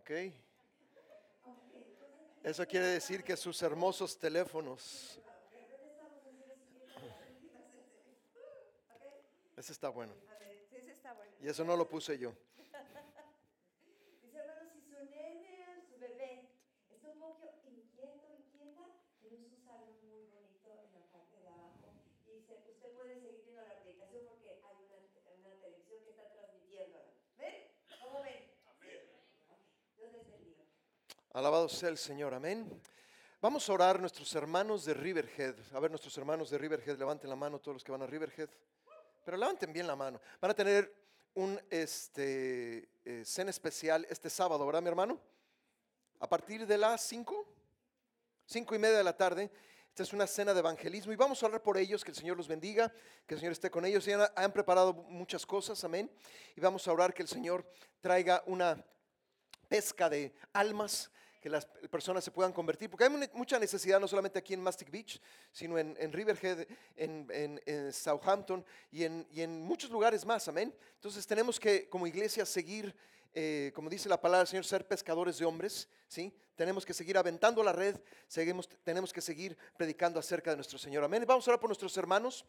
¿ok? Eso quiere decir que sus hermosos teléfonos. Ese está bueno. Sí, ese está bueno. Y eso no lo puse yo. Dice, hermano, si su nene, su bebé, está un poco inquieto, inquieta, tenemos un salón muy bonito en la parte de abajo. Y dice, usted puede seguir viendo la predicación porque hay una, una televisión que está transmitiéndola. ¿Ven? ¿Cómo ven? Amén. Dios les bendiga. Alabado sea el Señor, amén. Vamos a orar nuestros hermanos de Riverhead. A ver, nuestros hermanos de Riverhead, levanten la mano todos los que van a Riverhead. Pero levanten bien la mano. Van a tener un este, eh, cena especial este sábado, ¿verdad, mi hermano? A partir de las 5, 5 y media de la tarde. Esta es una cena de evangelismo y vamos a orar por ellos, que el Señor los bendiga, que el Señor esté con ellos. Ya han preparado muchas cosas, amén. Y vamos a orar que el Señor traiga una pesca de almas, que las personas se puedan convertir, porque hay mu- mucha necesidad no solamente aquí en Mastic Beach, sino en, Riverhead, en, Southampton y en, muchos lugares más, amén. Entonces tenemos que como iglesia seguir, eh, como dice la palabra del Señor, ser pescadores de hombres, ¿sí? Tenemos que seguir aventando la red, seguimos, tenemos que seguir predicando acerca de nuestro Señor, amén. Vamos a orar por nuestros hermanos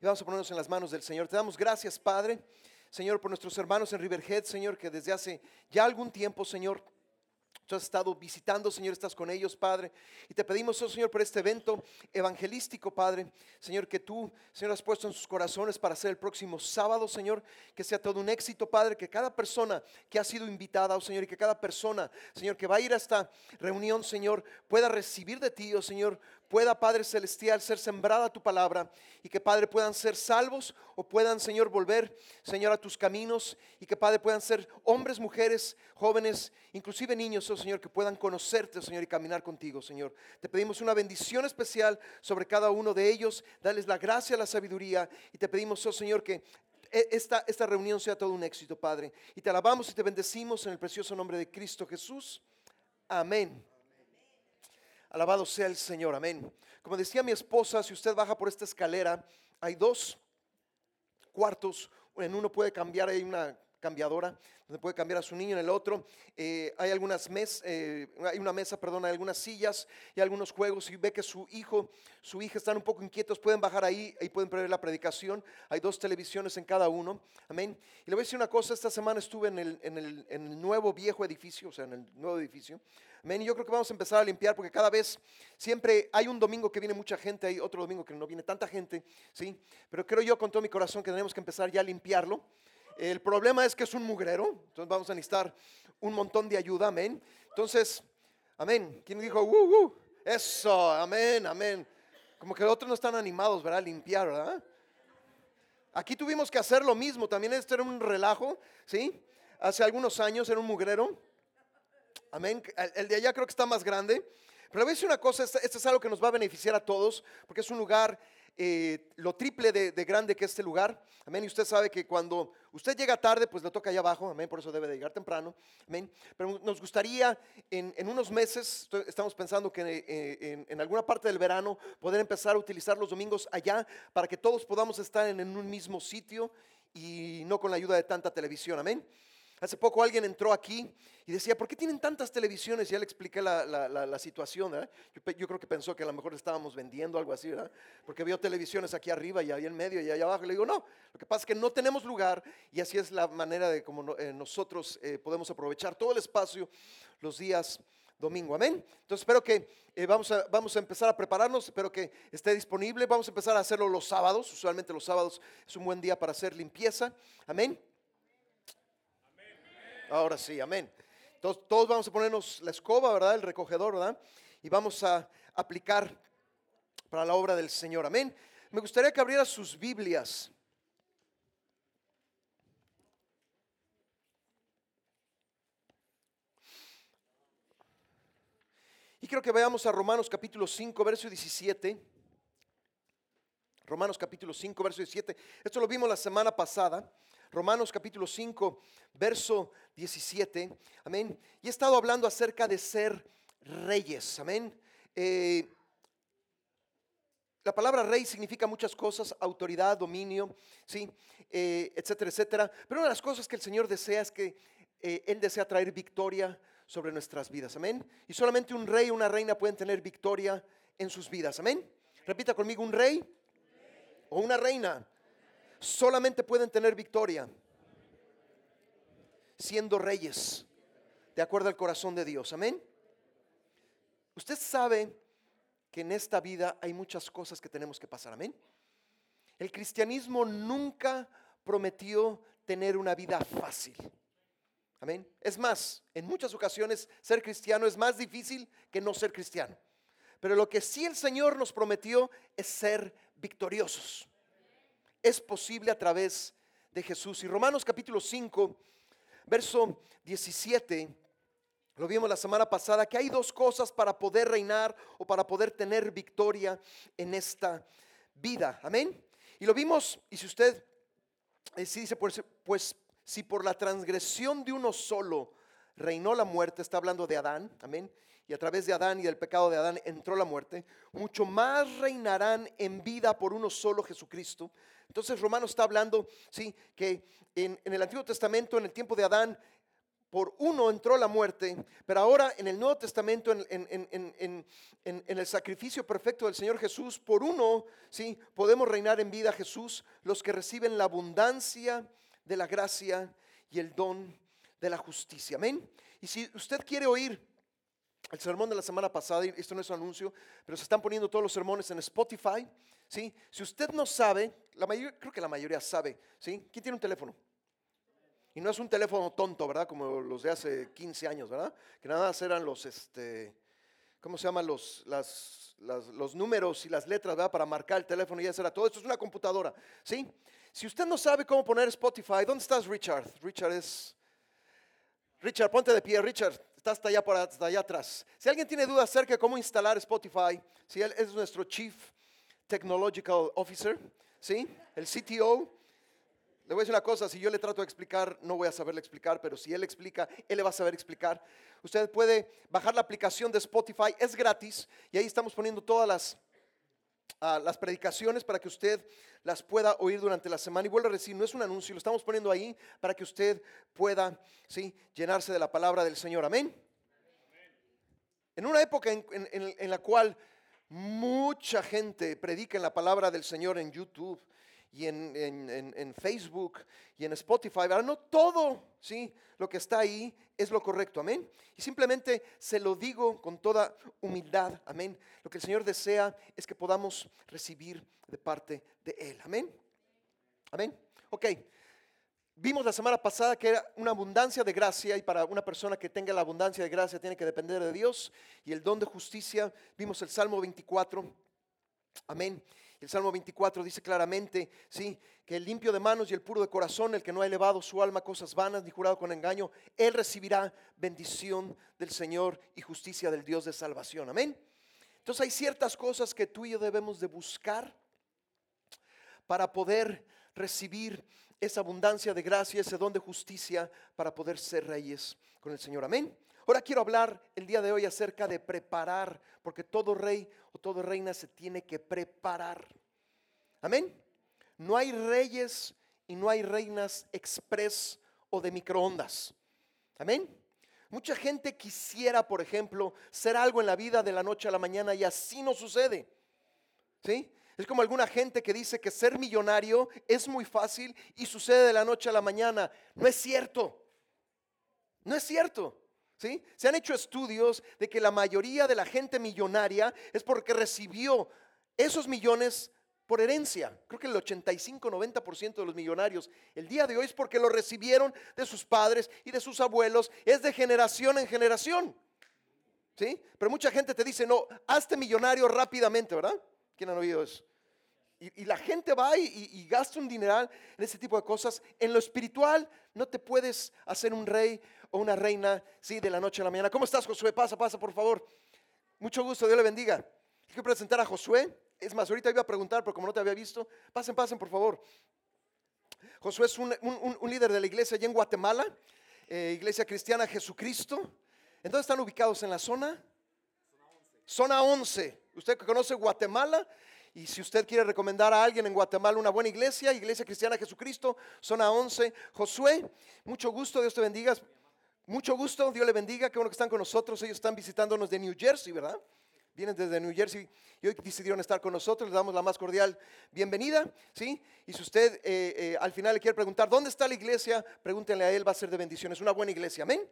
y vamos a ponernos en las manos del Señor. Te damos gracias, Padre. Señor, por nuestros hermanos en Riverhead, Señor, que desde hace ya algún tiempo, Señor, Has estado visitando, Señor, estás con ellos, Padre. Y te pedimos, oh Señor, por este evento evangelístico, Padre. Señor, que tú, Señor, has puesto en sus corazones para ser el próximo sábado, Señor. Que sea todo un éxito, Padre. Que cada persona que ha sido invitada, oh Señor, y que cada persona, Señor, que va a ir a esta reunión, Señor, pueda recibir de ti, oh Señor, pueda, Padre Celestial, ser sembrada tu palabra. Y que, Padre, puedan ser salvos o puedan, Señor, volver, Señor, a tus caminos. Y que, Padre, puedan ser hombres, mujeres, jóvenes, inclusive niños, oh Señor, que puedan conocerte, oh Señor, y caminar contigo, Señor. Te pedimos una bendición especial sobre cada uno de ellos. Dales la gracia, la sabiduría. Y te pedimos, oh Señor, que e- esta, esta reunión sea todo un éxito, Padre. Y te alabamos y te bendecimos en el precioso nombre de Cristo Jesús. Amén. Alabado sea el Señor, amén. Como decía mi esposa, si usted baja por esta escalera, hay dos cuartos, en uno puede cambiar, hay una cambiadora donde puede cambiar a su niño, en el otro eh, hay algunas mes, eh, hay una mesa, perdón, hay algunas sillas y algunos juegos. Si ve que su hijo, su hija están un poco inquietos, pueden bajar ahí y pueden ver la predicación. Hay dos televisiones en cada uno, amén. Y le voy a decir una cosa, esta semana estuve en el, en el, en el nuevo viejo edificio, o sea, en el nuevo edificio, amén. Y yo creo que vamos a empezar a limpiar porque cada vez siempre hay un domingo que viene mucha gente, hay otro domingo que no viene tanta gente, ¿sí? Pero creo yo con todo mi corazón que tenemos que empezar ya a limpiarlo. El problema es que es un mugrero, entonces vamos a necesitar un montón de ayuda, amén. Entonces, amén. ¿Quién dijo, uh, uh? Eso, amén, amén. Como que otros no están animados, ¿verdad? Limpiar, ¿verdad? Aquí tuvimos que hacer lo mismo, también esto era un relajo, ¿sí? Hace algunos años era un mugrero. Amén. El, de allá creo que está más grande. Pero a una cosa, esto, esto es algo que nos va a beneficiar a todos, porque es un lugar eh, lo triple de, de grande que este lugar. Amén. Y usted sabe que cuando usted llega tarde, pues le toca allá abajo. Amén. Por eso debe de llegar temprano. Amén. Pero nos gustaría en, unos meses, estamos pensando que eh, en, en alguna parte del verano, poder empezar a utilizar los domingos allá para que todos podamos estar en, en un mismo sitio y no con la ayuda de tanta televisión. Amén. Hace poco alguien entró aquí y decía, ¿por qué tienen tantas televisiones? Ya le expliqué la, situación. Yo, creo que pensó que a lo mejor estábamos vendiendo algo así. Porque vio televisiones aquí arriba y ahí en medio y allá abajo. Le digo, no, lo que pasa es que no tenemos lugar y así es la manera de como no- eh, nosotros eh, podemos aprovechar todo el espacio los días domingo. Amén. Entonces espero que eh, vamos, a, vamos a empezar a prepararnos, espero que esté disponible. Vamos a empezar a hacerlo los sábados. Usualmente los sábados es un buen día para hacer limpieza. Amén. Ahora sí, amén. Todos, todos vamos a ponernos la escoba, ¿verdad? El recogedor, ¿verdad? Y vamos a aplicar para la obra del Señor. Amén. Me gustaría que abriera sus Biblias. Y creo que veamos a Romanos capítulo 5, verso 17. Romanos capítulo 5, verso 17. Esto lo vimos la semana pasada. Romanos capítulo 5, verso 17. Amén. Y he estado hablando acerca de ser reyes. Amén. Eh, la palabra rey significa muchas cosas, autoridad, dominio, ¿sí? Eh, etcétera, etcétera. Pero una de las cosas que el Señor desea es que eh, Él desea traer victoria sobre nuestras vidas. Amén. Y solamente un rey o una reina pueden tener victoria en sus vidas. Amén. Repita conmigo, un rey o una reina solamente pueden tener victoria siendo reyes, de acuerdo al corazón de Dios. Amén. Usted sabe que en esta vida hay muchas cosas que tenemos que pasar. Amén. El cristianismo nunca prometió tener una vida fácil. Amén. Es más, en muchas ocasiones ser cristiano es más difícil que no ser cristiano. Pero lo que sí el Señor nos prometió es ser victoriosos. Es posible a través de Jesús. Y Romanos capítulo 5, verso 17, lo vimos la semana pasada, que hay dos cosas para poder reinar o para poder tener victoria en esta vida. Amén. Y lo vimos, y si usted, eh, si dice, pues, pues si por la transgresión de uno solo reinó la muerte, está hablando de Adán, amén, y a través de Adán y del pecado de Adán entró la muerte, mucho más reinarán en vida por uno solo Jesucristo. Entonces Romano está hablando, sí, que en, en el Antiguo Testamento, en el tiempo de Adán, por uno entró la muerte, pero ahora en el Nuevo Testamento, en, el sacrificio perfecto del Señor Jesús, por uno, sí, podemos reinar en vida Jesús, los que reciben la abundancia de la gracia y el don de la justicia. Amén. Y si usted quiere oír el sermón de la semana pasada, y esto no es un anuncio, pero se están poniendo todos los sermones en Spotify, ¿sí? Si usted no sabe, la mayoría, creo que la mayoría sabe, ¿sí? ¿Quién tiene un teléfono? Y no es un teléfono tonto, ¿verdad? Como los de hace 15 años, ¿verdad? Que nada más eran los, este, ¿cómo se llaman? Los, los números y las letras, ¿verdad? Para marcar el teléfono y eso era todo. Esto es una computadora, ¿sí? Si usted no sabe cómo poner Spotify, ¿dónde estás, Richard? Richard es... Richard, ponte de pie, Richard. Está hasta allá, para, allá atrás. Si alguien tiene dudas acerca de cómo instalar Spotify, si él es nuestro Chief Technological Officer, ¿sí? El CTO, le voy a decir una cosa, si yo le trato de explicar, no voy a saberle explicar, pero si él explica, él le va a saber explicar. Usted puede bajar la aplicación de Spotify, es gratis, y ahí estamos poniendo todas las, ah, las predicaciones para que usted las pueda oír durante la semana. Y vuelvo a decir, no es un anuncio, lo estamos poniendo ahí para que usted pueda ¿sí? llenarse de la palabra del Señor. Amén. En una época en, en la cual mucha gente predica en la palabra del Señor en YouTube, y en, Facebook y en Spotify. Ahora, no todo, ¿sí? Lo que está ahí es lo correcto, amén. Y simplemente se lo digo con toda humildad, amén. Lo que el Señor desea es que podamos recibir de parte de Él, amén. Amén. Ok. Vimos la semana pasada que era una abundancia de gracia y para una persona que tenga la abundancia de gracia tiene que depender de Dios y el don de justicia. Vimos el Salmo 24. Amén. El Salmo 24 dice claramente, sí, que el limpio de manos y el puro de corazón, el que no ha elevado su alma a cosas vanas ni jurado con engaño, él recibirá bendición del Señor y justicia del Dios de salvación. Amén. Entonces hay ciertas cosas que tú y yo debemos de buscar para poder recibir esa abundancia de gracia, ese don de justicia, para poder ser reyes con el Señor. Amén. Ahora quiero hablar el día de hoy acerca de preparar, porque todo rey o toda reina se tiene que preparar. Amén. No hay reyes y no hay reinas express o de microondas. Amén. Mucha gente quisiera, por ejemplo, ser algo en la vida de la noche a la mañana y así no sucede. ¿Sí? Es como alguna gente que dice que ser millonario es muy fácil y sucede de la noche a la mañana. No es cierto. No es cierto. Se han hecho estudios de que la mayoría de la gente millonaria es porque recibió esos millones por herencia. Creo que el 85-90% de los millonarios el día de hoy es porque lo recibieron de sus padres y de sus abuelos. Es de generación en generación. ¿Sí? Pero mucha gente te dice, no, hazte millonario rápidamente, ¿verdad? ¿Quién ha oído eso? Y, la gente va y, gasta un dineral en ese tipo de cosas. En lo espiritual no te puedes hacer un rey o una reina, sí, de la noche a la mañana. ¿Cómo estás, Josué? Pasa, pasa, por favor. Mucho gusto, Dios le bendiga. Quiero presentar a Josué. Es más, ahorita iba a preguntar, pero como no te había visto, pasen, pasen, por favor. Josué es un, líder de la iglesia allá en Guatemala, eh, Iglesia Cristiana Jesucristo. ¿En dónde están ubicados? ¿En la zona? Zona 11. Usted conoce Guatemala, y si usted quiere recomendar a alguien en Guatemala una buena iglesia, Iglesia Cristiana Jesucristo, zona 11, Josué, mucho gusto, Dios te bendiga. mucho gusto, Dios le bendiga, qué bueno que están con nosotros. Ellos están visitándonos de New Jersey, ¿verdad? Vienen desde New Jersey y hoy decidieron estar con nosotros. Les damos la más cordial bienvenida, ¿sí? Y si usted eh, eh, al final le quiere preguntar, ¿dónde está la iglesia? Pregúntenle a él, va a ser de bendición. Es una buena iglesia, amén.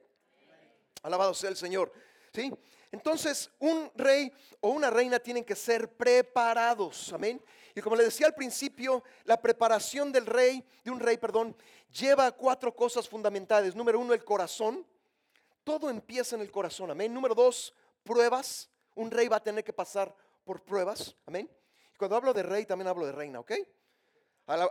Alabado sea el Señor, ¿sí? Entonces, un rey o una reina tienen que ser preparados, amén. Y como le decía al principio, la preparación del rey, de un rey, perdón, lleva cuatro cosas fundamentales. Número uno, el corazón. Todo empieza en el corazón, amén. Número dos, pruebas. Un rey va a tener que pasar por pruebas, amén. Y cuando hablo de rey, también hablo de reina, ¿ok?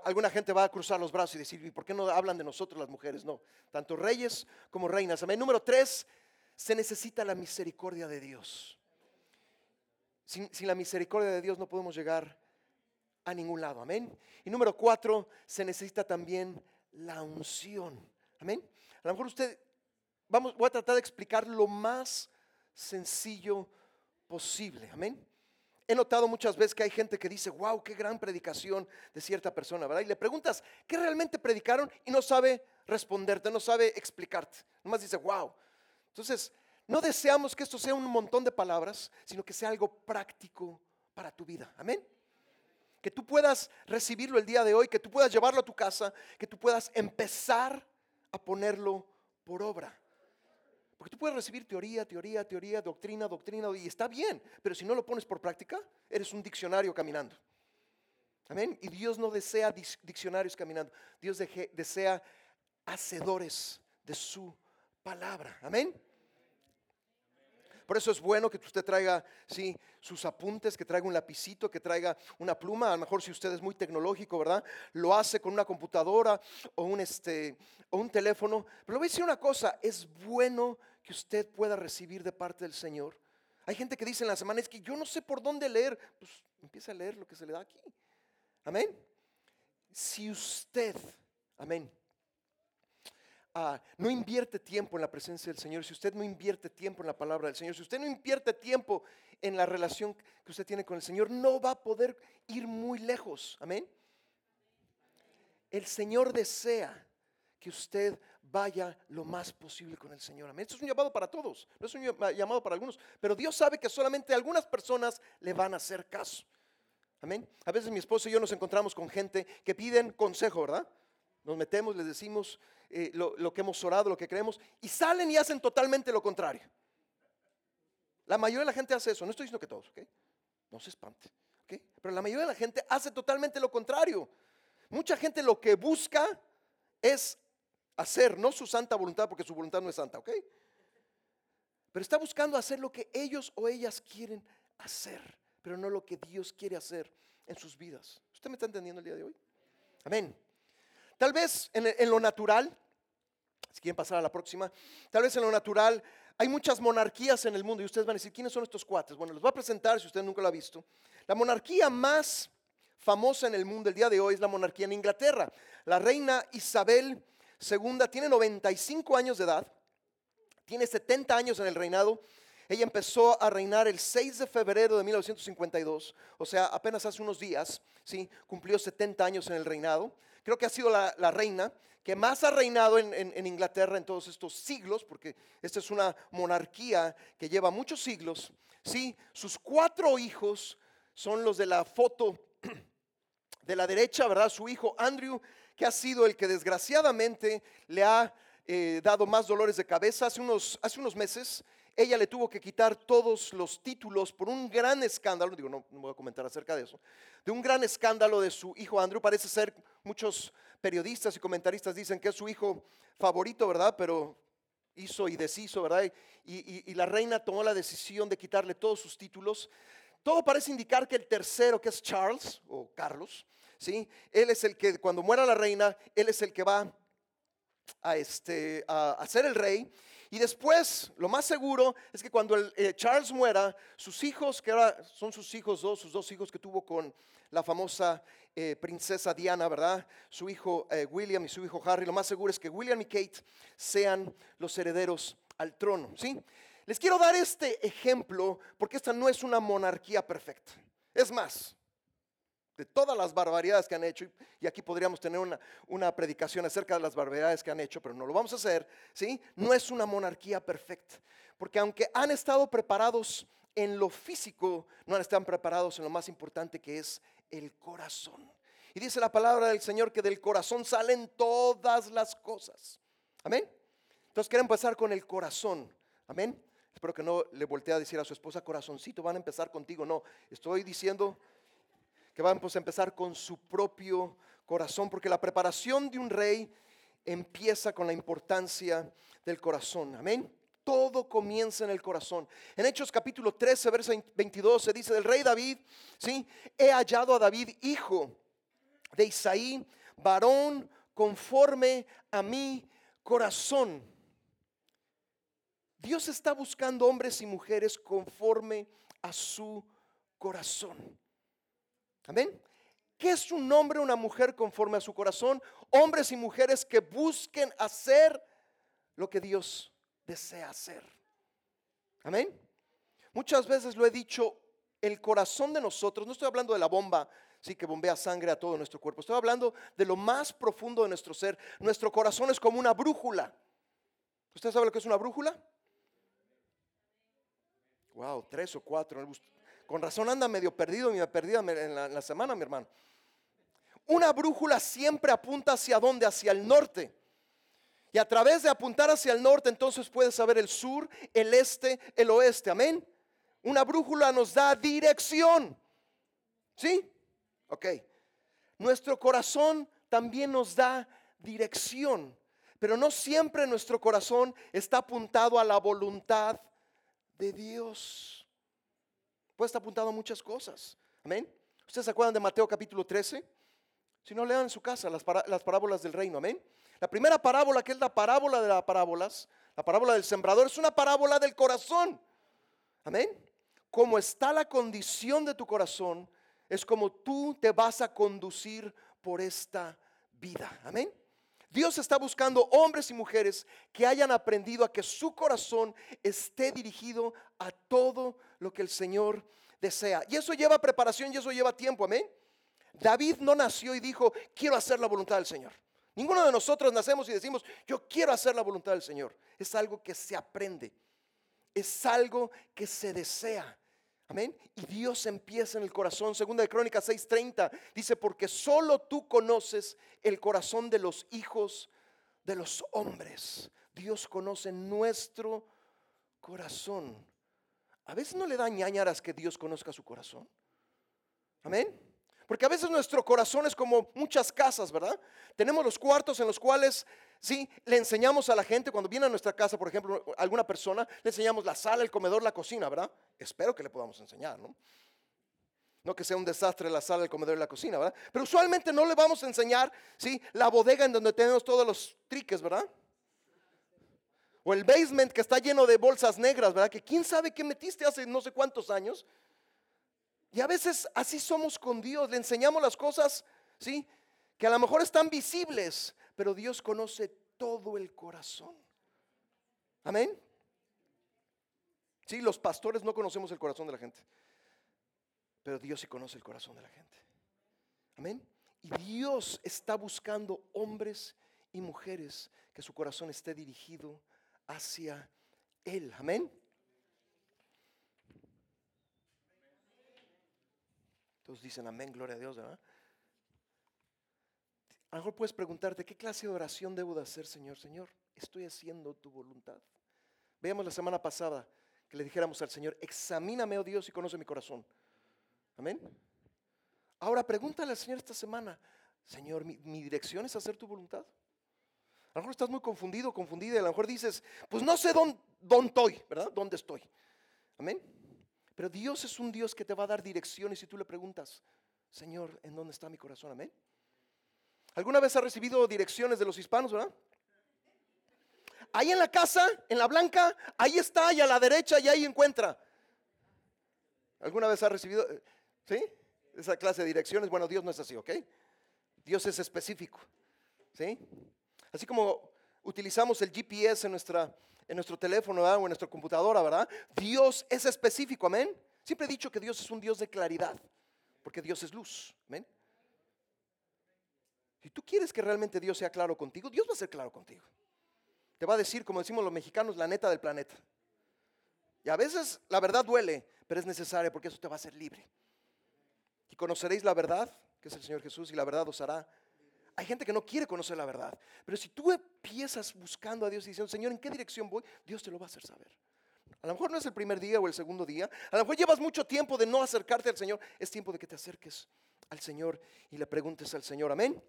Alguna gente va a cruzar los brazos y decir, ¿y por qué no hablan de nosotros las mujeres? No, tanto reyes como reinas. Amén. Número tres, se necesita la misericordia de Dios. Sin, la misericordia de Dios no podemos llegar a ningún lado. Amén. Y número cuatro, se necesita también la unción. Amén. A lo mejor usted, vamos, voy a tratar de explicar lo más sencillo posible. Amén. He notado muchas veces que hay gente que dice, wow, qué gran predicación de cierta persona, ¿verdad? Y le preguntas, ¿qué realmente predicaron? Y no sabe responderte, no sabe explicarte. Nomás dice, wow. Entonces, no deseamos que esto sea un montón de palabras, sino que sea algo práctico para tu vida. Amén. Que tú puedas recibirlo el día de hoy, que tú puedas llevarlo a tu casa, que tú puedas empezar a ponerlo por obra. Porque tú puedes recibir teoría, teoría, teoría, doctrina, doctrina, y está bien, pero si no lo pones por práctica, eres un diccionario caminando. Amén. Y Dios no desea diccionarios caminando, Dios desea hacedores de su palabra. Amén. Por eso es bueno que usted traiga sí, sus apuntes, que traiga un lapicito, que traiga una pluma. A lo mejor si usted es muy tecnológico, ¿verdad? Lo hace con una computadora o un, este, o un teléfono. Pero le voy a decir una cosa, es bueno que usted pueda recibir de parte del Señor. Hay gente que dice en la semana, es que yo no sé por dónde leer. Pues empieza a leer lo que se le da aquí. Amén. Si usted, amén, No invierte tiempo en la presencia del Señor, si usted no invierte tiempo en la palabra del Señor, si usted no invierte tiempo en la relación que usted tiene con el Señor, no va a poder ir muy lejos. Amén. El Señor desea que usted vaya lo más posible con el Señor. Amén. Esto es un llamado para todos, no es un llamado para algunos, pero Dios sabe que solamente algunas personas le van a hacer caso. Amén. A veces mi esposo y yo nos encontramos con gente que piden consejo, ¿verdad? Nos metemos, les decimos, eh, lo, que hemos orado, lo que creemos, y salen y hacen totalmente lo contrario. La mayoría de la gente hace eso, no estoy diciendo que todos, ¿ok? No se espante, ¿ok? Pero la mayoría de la gente hace totalmente lo contrario. Mucha gente lo que busca es hacer, no su santa voluntad, porque su voluntad no es santa, ¿ok? Pero está buscando hacer lo que ellos o ellas quieren hacer, pero no lo que Dios quiere hacer en sus vidas. ¿Usted me está entendiendo el día de hoy? Amén. Tal vez en, lo natural, si quieren pasar a la próxima, tal vez en lo natural hay muchas monarquías en el mundo y ustedes van a decir, ¿quiénes son estos cuates? Bueno, les voy a presentar si usted nunca lo ha visto. La monarquía más famosa en el mundo el día de hoy es la monarquía en Inglaterra. La reina Isabel II tiene 95 años de edad, tiene 70 años en el reinado. Ella empezó a reinar el 6 de febrero de 1952, o sea, apenas hace unos días, ¿sí? cumplió 70 años en el reinado creo que ha sido la, reina que más ha reinado en, Inglaterra en todos estos siglos, porque esta es una monarquía que lleva muchos siglos. Sí, sus cuatro hijos son los de la foto de la derecha, ¿verdad? Su hijo Andrew, que ha sido el que desgraciadamente le ha eh, dado más dolores de cabeza. Hace unos, hace unos meses ella le tuvo que quitar todos los títulos por un gran escándalo, digo, no, no, voy a comentar acerca de eso, de un gran escándalo de su hijo Andrew. Parece ser, muchos periodistas y comentaristas dicen que es su hijo favorito, ¿verdad? Pero hizo y deshizo, ¿verdad? Y, la reina tomó la decisión de quitarle todos sus títulos. Todo parece indicar que el tercero, que es Charles o Carlos, ¿sí? Él es el que, cuando muera la reina, él es el que va a, este, a, a ser el rey y después, lo más seguro es que cuando eh, Charles muera, sus hijos, que ahora son sus hijos dos, sus dos hijos que tuvo con la famosa eh, princesa Diana, ¿verdad? Su hijo eh, William y su hijo Harry, lo más seguro es que William y Kate sean los herederos al trono, ¿sí? Les quiero dar este ejemplo porque esta no es una monarquía perfecta. Es más, de todas las barbaridades que han hecho, y aquí podríamos tener una, una predicación acerca de las barbaridades que han hecho, pero no lo vamos a hacer, ¿sí? No es una monarquía perfecta, porque aunque han estado preparados en lo físico, no están preparados en lo más importante que es el corazón. Y dice la palabra del Señor que del corazón salen todas las cosas. Amén. Entonces quiero empezar con el corazón. Amén. Espero que no le voltee a decir a su esposa, corazoncito, van a empezar contigo. No, estoy diciendo que vamos a empezar con su propio corazón, porque la preparación de un rey empieza con la importancia del corazón. Amén. Todo comienza en el corazón. En Hechos capítulo 13, verso 22 se dice del rey David, ¿sí? He hallado a David hijo de Isaí, varón conforme a mi corazón. Dios está buscando hombres y mujeres conforme a su corazón. Amén. ¿Qué es un hombre o una mujer conforme a su corazón? Hombres y mujeres que busquen hacer lo que Dios desea hacer. Amén. Muchas veces lo he dicho, el corazón de nosotros, no estoy hablando de la bomba, sí, que bombea sangre a todo nuestro cuerpo, estoy hablando de lo más profundo de nuestro ser. Nuestro corazón es como una brújula. ¿Usted sabe lo que es una brújula? Wow, tres o cuatro. Con razón anda medio perdido, me perdida en la, en la semana, mi hermano. Una brújula siempre apunta hacia dónde? Hacia el norte. Y a través de apuntar hacia el norte, entonces puedes saber el sur, el este, el oeste. Amén. Una brújula nos da dirección. ¿Sí? Ok. Nuestro corazón también nos da dirección. Pero no siempre nuestro corazón está apuntado a la voluntad de Dios. Puede estar apuntado a muchas cosas. Amén. ¿Ustedes se acuerdan de Mateo capítulo 13? Si no, lean en su casa las, las parábolas del reino. Amén. La primera parábola, que es la parábola de las parábolas, la parábola del sembrador, es una parábola del corazón. Amén. Como está la condición de tu corazón, es como tú te vas a conducir por esta vida. Amén. Dios está buscando hombres y mujeres que hayan aprendido a que su corazón esté dirigido a todo lo que el Señor desea. Y eso lleva preparación y eso lleva tiempo. Amén. David no nació y dijo, quiero hacer la voluntad del Señor. Ninguno de nosotros nacemos y decimos, yo quiero hacer la voluntad del Señor. Es algo que se aprende. Es algo que se desea. Amén. Y Dios empieza en el corazón. Segunda de Crónicas 6:30 dice, porque solo tú conoces el corazón de los hijos de los hombres. Dios conoce nuestro corazón. A veces no le da ñañaras que Dios conozca su corazón. Amén. Porque a veces nuestro corazón es como muchas casas, ¿verdad? Tenemos los cuartos en los cuales, sí, le enseñamos a la gente, cuando viene a nuestra casa, por ejemplo, alguna persona, le enseñamos la sala, el comedor, la cocina, ¿verdad? Espero que le podamos enseñar, ¿no? No que sea un desastre la sala, el comedor y la cocina, ¿verdad? Pero usualmente no le vamos a enseñar, ¿sí? La bodega en donde tenemos todos los triques, ¿verdad? O el basement que está lleno de bolsas negras, ¿verdad? Que quién sabe qué metiste hace no sé cuántos años. Y a veces así somos con Dios, le enseñamos las cosas, ¿sí? Que a lo mejor están visibles, pero Dios conoce todo el corazón. Amén. Sí, los pastores no conocemos el corazón de la gente, pero Dios sí conoce el corazón de la gente. Amén. Y Dios está buscando hombres y mujeres que su corazón esté dirigido hacia Él. Amén. Todos dicen amén, gloria a Dios, ¿verdad? A lo mejor puedes preguntarte, ¿qué clase de oración debo de hacer, Señor? Señor, estoy haciendo tu voluntad. Veamos la semana pasada que le dijéramos al Señor, examíname, oh Dios, y conoce mi corazón. Amén. Ahora pregúntale al Señor esta semana, Señor, ¿mi, dirección es hacer tu voluntad? A lo mejor estás muy confundido, confundida, a lo mejor dices, pues no sé dónde, dónde estoy, ¿verdad? ¿Dónde estoy? Amén. Pero Dios es un Dios que te va a dar direcciones si tú le preguntas, Señor, ¿en dónde está mi corazón? Amén. ¿Alguna vez has recibido direcciones de los hispanos? Ahí en la casa, en la blanca, ahí está, y a la derecha, y ahí encuentra. ¿Alguna vez has recibido, sí? Esa clase de direcciones. Bueno, Dios no es así, ¿ok? Dios es específico, ¿sí? Así como utilizamos el GPS en nuestra en nuestro teléfono o en nuestra computadora, ¿verdad? Dios es específico, amén. Siempre he dicho que Dios es un Dios de claridad. porque Dios es luz. Amén. Si tú quieres que realmente Dios sea claro contigo, Dios va a ser claro contigo. Te va a decir, como decimos los mexicanos, la neta del planeta. Y a veces la verdad duele, pero es necesaria porque eso te va a hacer libre. Y conoceréis la verdad, que es el Señor Jesús, y la verdad os hará. Hay gente que no quiere conocer la verdad, pero si tú empiezas buscando a Dios y diciendo, Señor, ¿en qué dirección voy? Dios te lo va a hacer saber. A lo mejor no es el primer día o el segundo día. A lo mejor llevas mucho tiempo de no acercarte al Señor. Es tiempo de que te acerques al Señor y le preguntes al Señor. Amén.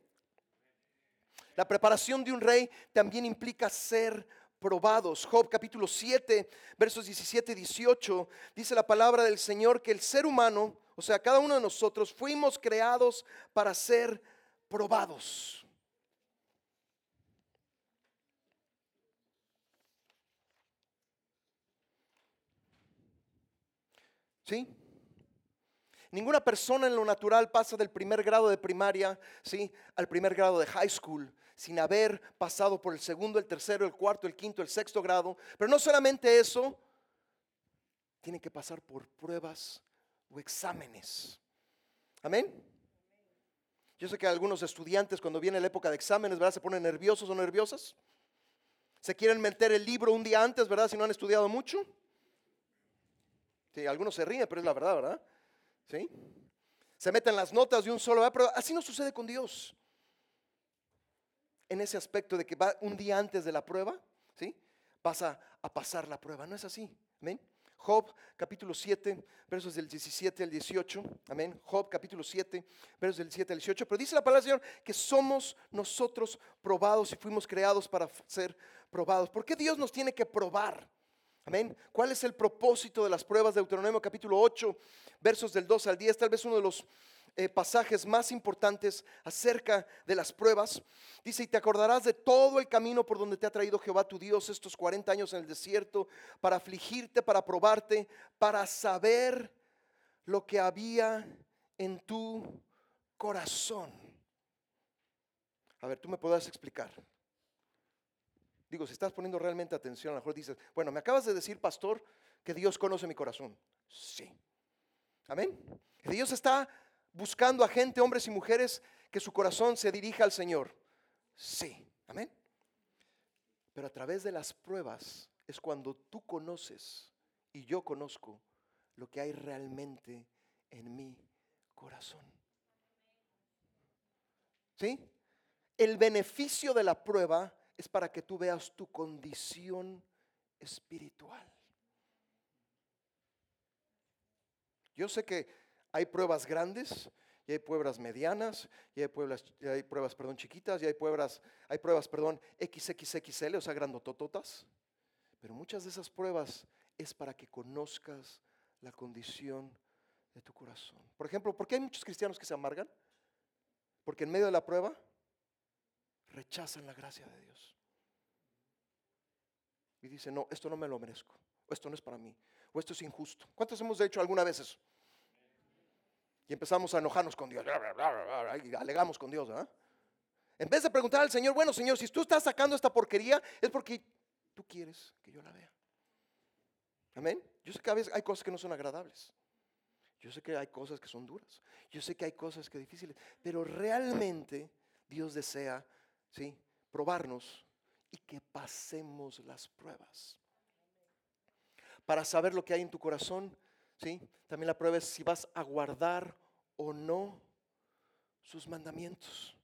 La preparación de un rey también implica ser probados. Job capítulo 7, versos 17 y 18, dice la palabra del Señor que el ser humano, o sea, cada uno de nosotros, fuimos creados para ser probados. ¿Sí? Ninguna persona en lo natural pasa del primer grado de primaria, ¿sí? Al primer grado de high school sin haber pasado por el segundo, el tercero, el cuarto, el quinto, el sexto grado. Pero no solamente eso, tienen que pasar por pruebas o exámenes. Amén. Yo sé que algunos estudiantes cuando viene la época de exámenes, ¿verdad? Se ponen nerviosos o nerviosas. Se quieren meter el libro un día antes, ¿verdad? Si no han estudiado mucho. Sí, algunos se ríen, pero es la verdad, ¿verdad? ¿Sí? Se meten las notas de un solo, pero así no sucede con Dios en ese aspecto de que va un día antes de la prueba, ¿sí? Vas a, pasar la prueba. No es así. Amén. Job capítulo 7, versos del 17 al 18. Amén. Job capítulo 7, versos del 7 al 18. Pero dice la palabra del Señor que somos nosotros probados y fuimos creados para ser probados. ¿Por qué Dios nos tiene que probar? Amén. ¿Cuál es el propósito de las pruebas de Deuteronomio capítulo 8, versos del 2 al 10? Tal vez uno de los eh, pasajes más importantes acerca de las pruebas. Dice, y te acordarás de todo el camino por donde te ha traído Jehová tu Dios estos 40 años en el desierto, para afligirte, para probarte, para saber lo que había en tu corazón. A ver, tú me podrás explicar. Digo, si estás poniendo realmente atención, a lo mejor dices, bueno, me acabas de decir, pastor, que Dios conoce mi corazón. Sí. Amén. Dios está buscando a gente, hombres y mujeres, que su corazón se dirija al Señor. Sí, amén. Pero a través de las pruebas es cuando tú conoces y yo conozco lo que hay realmente en mi corazón. ¿Sí? El beneficio de la prueba es para que tú veas tu condición espiritual. Yo sé que hay pruebas grandes y hay pruebas medianas y hay pruebas, hay pruebas perdón, chiquitas y hay pruebas, hay pruebas perdón, XXXL, o sea, grandotototas. Pero muchas de esas pruebas es para que conozcas la condición de tu corazón. Por ejemplo, ¿por qué hay muchos cristianos que se amargan? Porque en medio de la prueba rechazan la gracia de Dios. Y dicen, no, esto no me lo merezco, o esto no es para mí, o esto es injusto. ¿Cuántos hemos hecho alguna vez eso? Y empezamos a enojarnos con Dios, y alegamos con Dios, En vez de preguntar al Señor, bueno Señor, si tú estás sacando esta porquería, es porque tú quieres que yo la vea. Amén. Yo sé que a veces hay cosas que no son agradables. Yo sé que hay cosas que son duras. Yo sé que hay cosas que difíciles. Pero realmente Dios desea, ¿sí? Probarnos y que pasemos las pruebas. Para saber lo que hay en tu corazón, ¿sí? También la prueba es si vas a guardar o no sus mandamientos.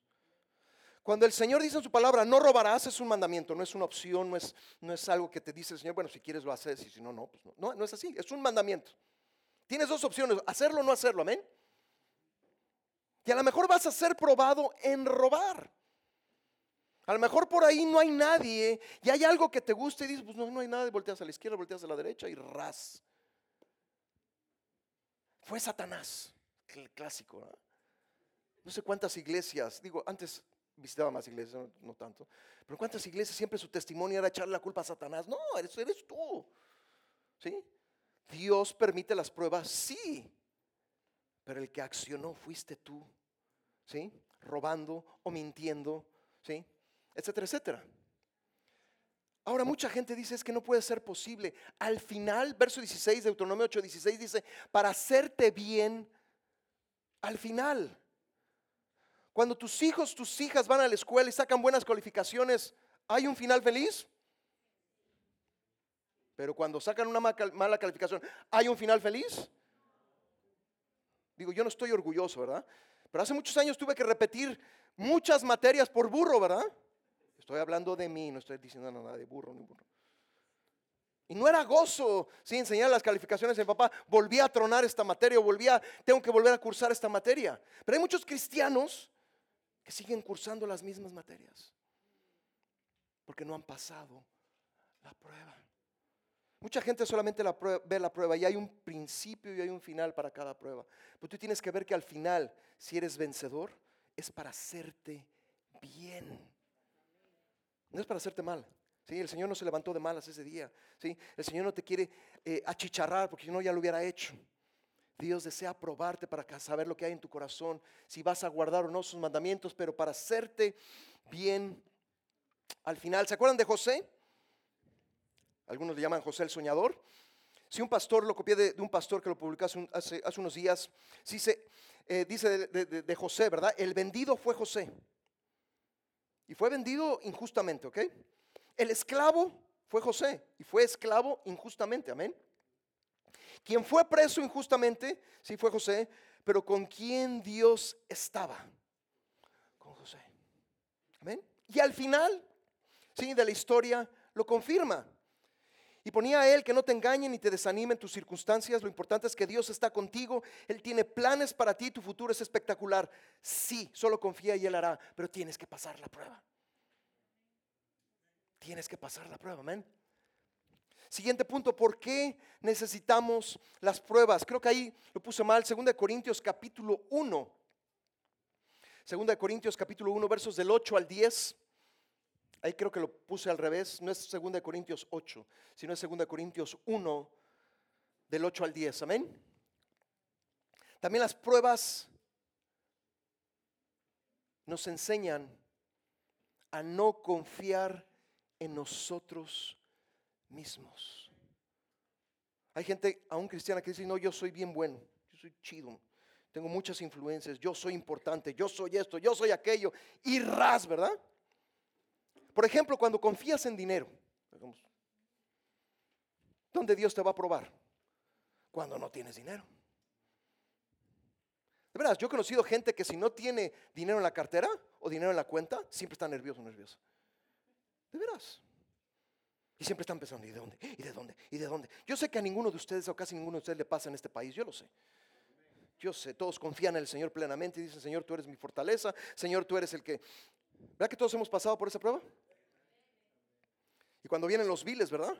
Cuando el Señor dice en su palabra, no robarás, es un mandamiento, no es una opción, no es, no es algo que te dice el Señor, bueno, si quieres lo haces y si no, no, pues no, no, es así, es un mandamiento. Tienes dos opciones, hacerlo o no hacerlo, amén. Y a lo mejor vas a ser probado en robar. A lo mejor por ahí no hay nadie y hay algo que te gusta y dices, pues no, no hay nada, y volteas a la izquierda, volteas a la derecha y ras fue Satanás, el clásico. ¿no? sé cuántas iglesias, digo, antes visitaba más iglesias, no, tanto, pero cuántas iglesias siempre su testimonio era echarle la culpa a Satanás. No, eres, eres tú. ¿Sí? Dios permite las pruebas, sí, pero el que accionó fuiste tú. ¿Sí? Robando o mintiendo, ¿sí? Etcétera, etcétera. Ahora mucha gente dice es que no puede ser posible. Al final, verso 16 de Deuteronomio 8, 16 dice, para hacerte bien, Al final, cuando tus hijos, tus hijas van a la escuela y sacan buenas calificaciones, ¿hay un final feliz? Pero cuando sacan una mala calificación, ¿hay un final feliz? Digo, yo no estoy orgulloso, ¿verdad? Pero hace muchos años tuve que repetir muchas materias por burro, ¿verdad? Estoy hablando de mí, no estoy diciendo nada de burro ni burro. Y no era gozo, sí, enseñar las calificaciones de papá, volví a tronar esta materia, volvía, tengo que volver a cursar esta materia. Pero hay muchos cristianos que siguen cursando las mismas materias, porque no han pasado la prueba. Mucha gente solamente la ve la prueba y hay un principio y hay un final para cada prueba. Pero tú tienes que ver que al final, si eres vencedor, es para hacerte bien. No es para hacerte mal. ¿sí? El Señor no se levantó de malas ese día. ¿sí? El Señor no te quiere eh, achicharrar porque si no ya lo hubiera hecho. Dios desea probarte para saber lo que hay en tu corazón, si vas a guardar o no sus mandamientos, pero para hacerte bien al final. ¿Se acuerdan de José? Algunos le llaman José el Soñador. Si un pastor, lo copié de, un pastor que lo publicó hace, unos días, dice, eh, dice de, José, ¿verdad? El vendido fue José. Y fue vendido injustamente, ¿ok? El esclavo fue José y fue esclavo injustamente, amén. Quien fue preso injustamente, sí fue José, pero con quien Dios estaba, con José. Amén. Y al final, sí, de la historia lo confirma. Y ponía a Él que no te engañen ni te desanimen tus circunstancias. Lo importante es que Dios está contigo. Él tiene planes para ti. Tu futuro es espectacular. Sí, solo confía y Él hará. Pero tienes que pasar la prueba. Tienes que pasar la prueba, amén. Siguiente punto, ¿por qué necesitamos las pruebas? Creo que ahí lo puse mal. Segunda de Corintios capítulo 1. Segunda Corintios capítulo 1, versos del 8 al 10. Ahí creo que lo puse al revés, no es 2 Corintios 8, sino es 2 Corintios 1, del 8 al 10. Amén. También las pruebas nos enseñan a no confiar en nosotros mismos. Hay gente, aún cristiana, que dice, no, yo soy bien bueno, yo soy chido, tengo muchas influencias, yo soy importante, yo soy esto, yo soy aquello, y ras, ¿verdad? Por ejemplo, cuando confías en dinero, ¿dónde Dios te va a probar? Cuando no tienes dinero. De verdad, yo he conocido gente que si no tiene dinero en la cartera o dinero en la cuenta, siempre está nervioso o nerviosa. De veras. Y siempre están pensando, ¿y de dónde? ¿Y de dónde? ¿Y de dónde? Yo sé que a ninguno de ustedes o casi ninguno de ustedes le pasa en este país, yo lo sé. Yo sé, todos confían en el Señor plenamente y dicen, Señor, tú eres mi fortaleza, Señor, tú eres el que... ¿Verdad que todos hemos pasado por esa prueba? Y cuando vienen los biles, ¿verdad?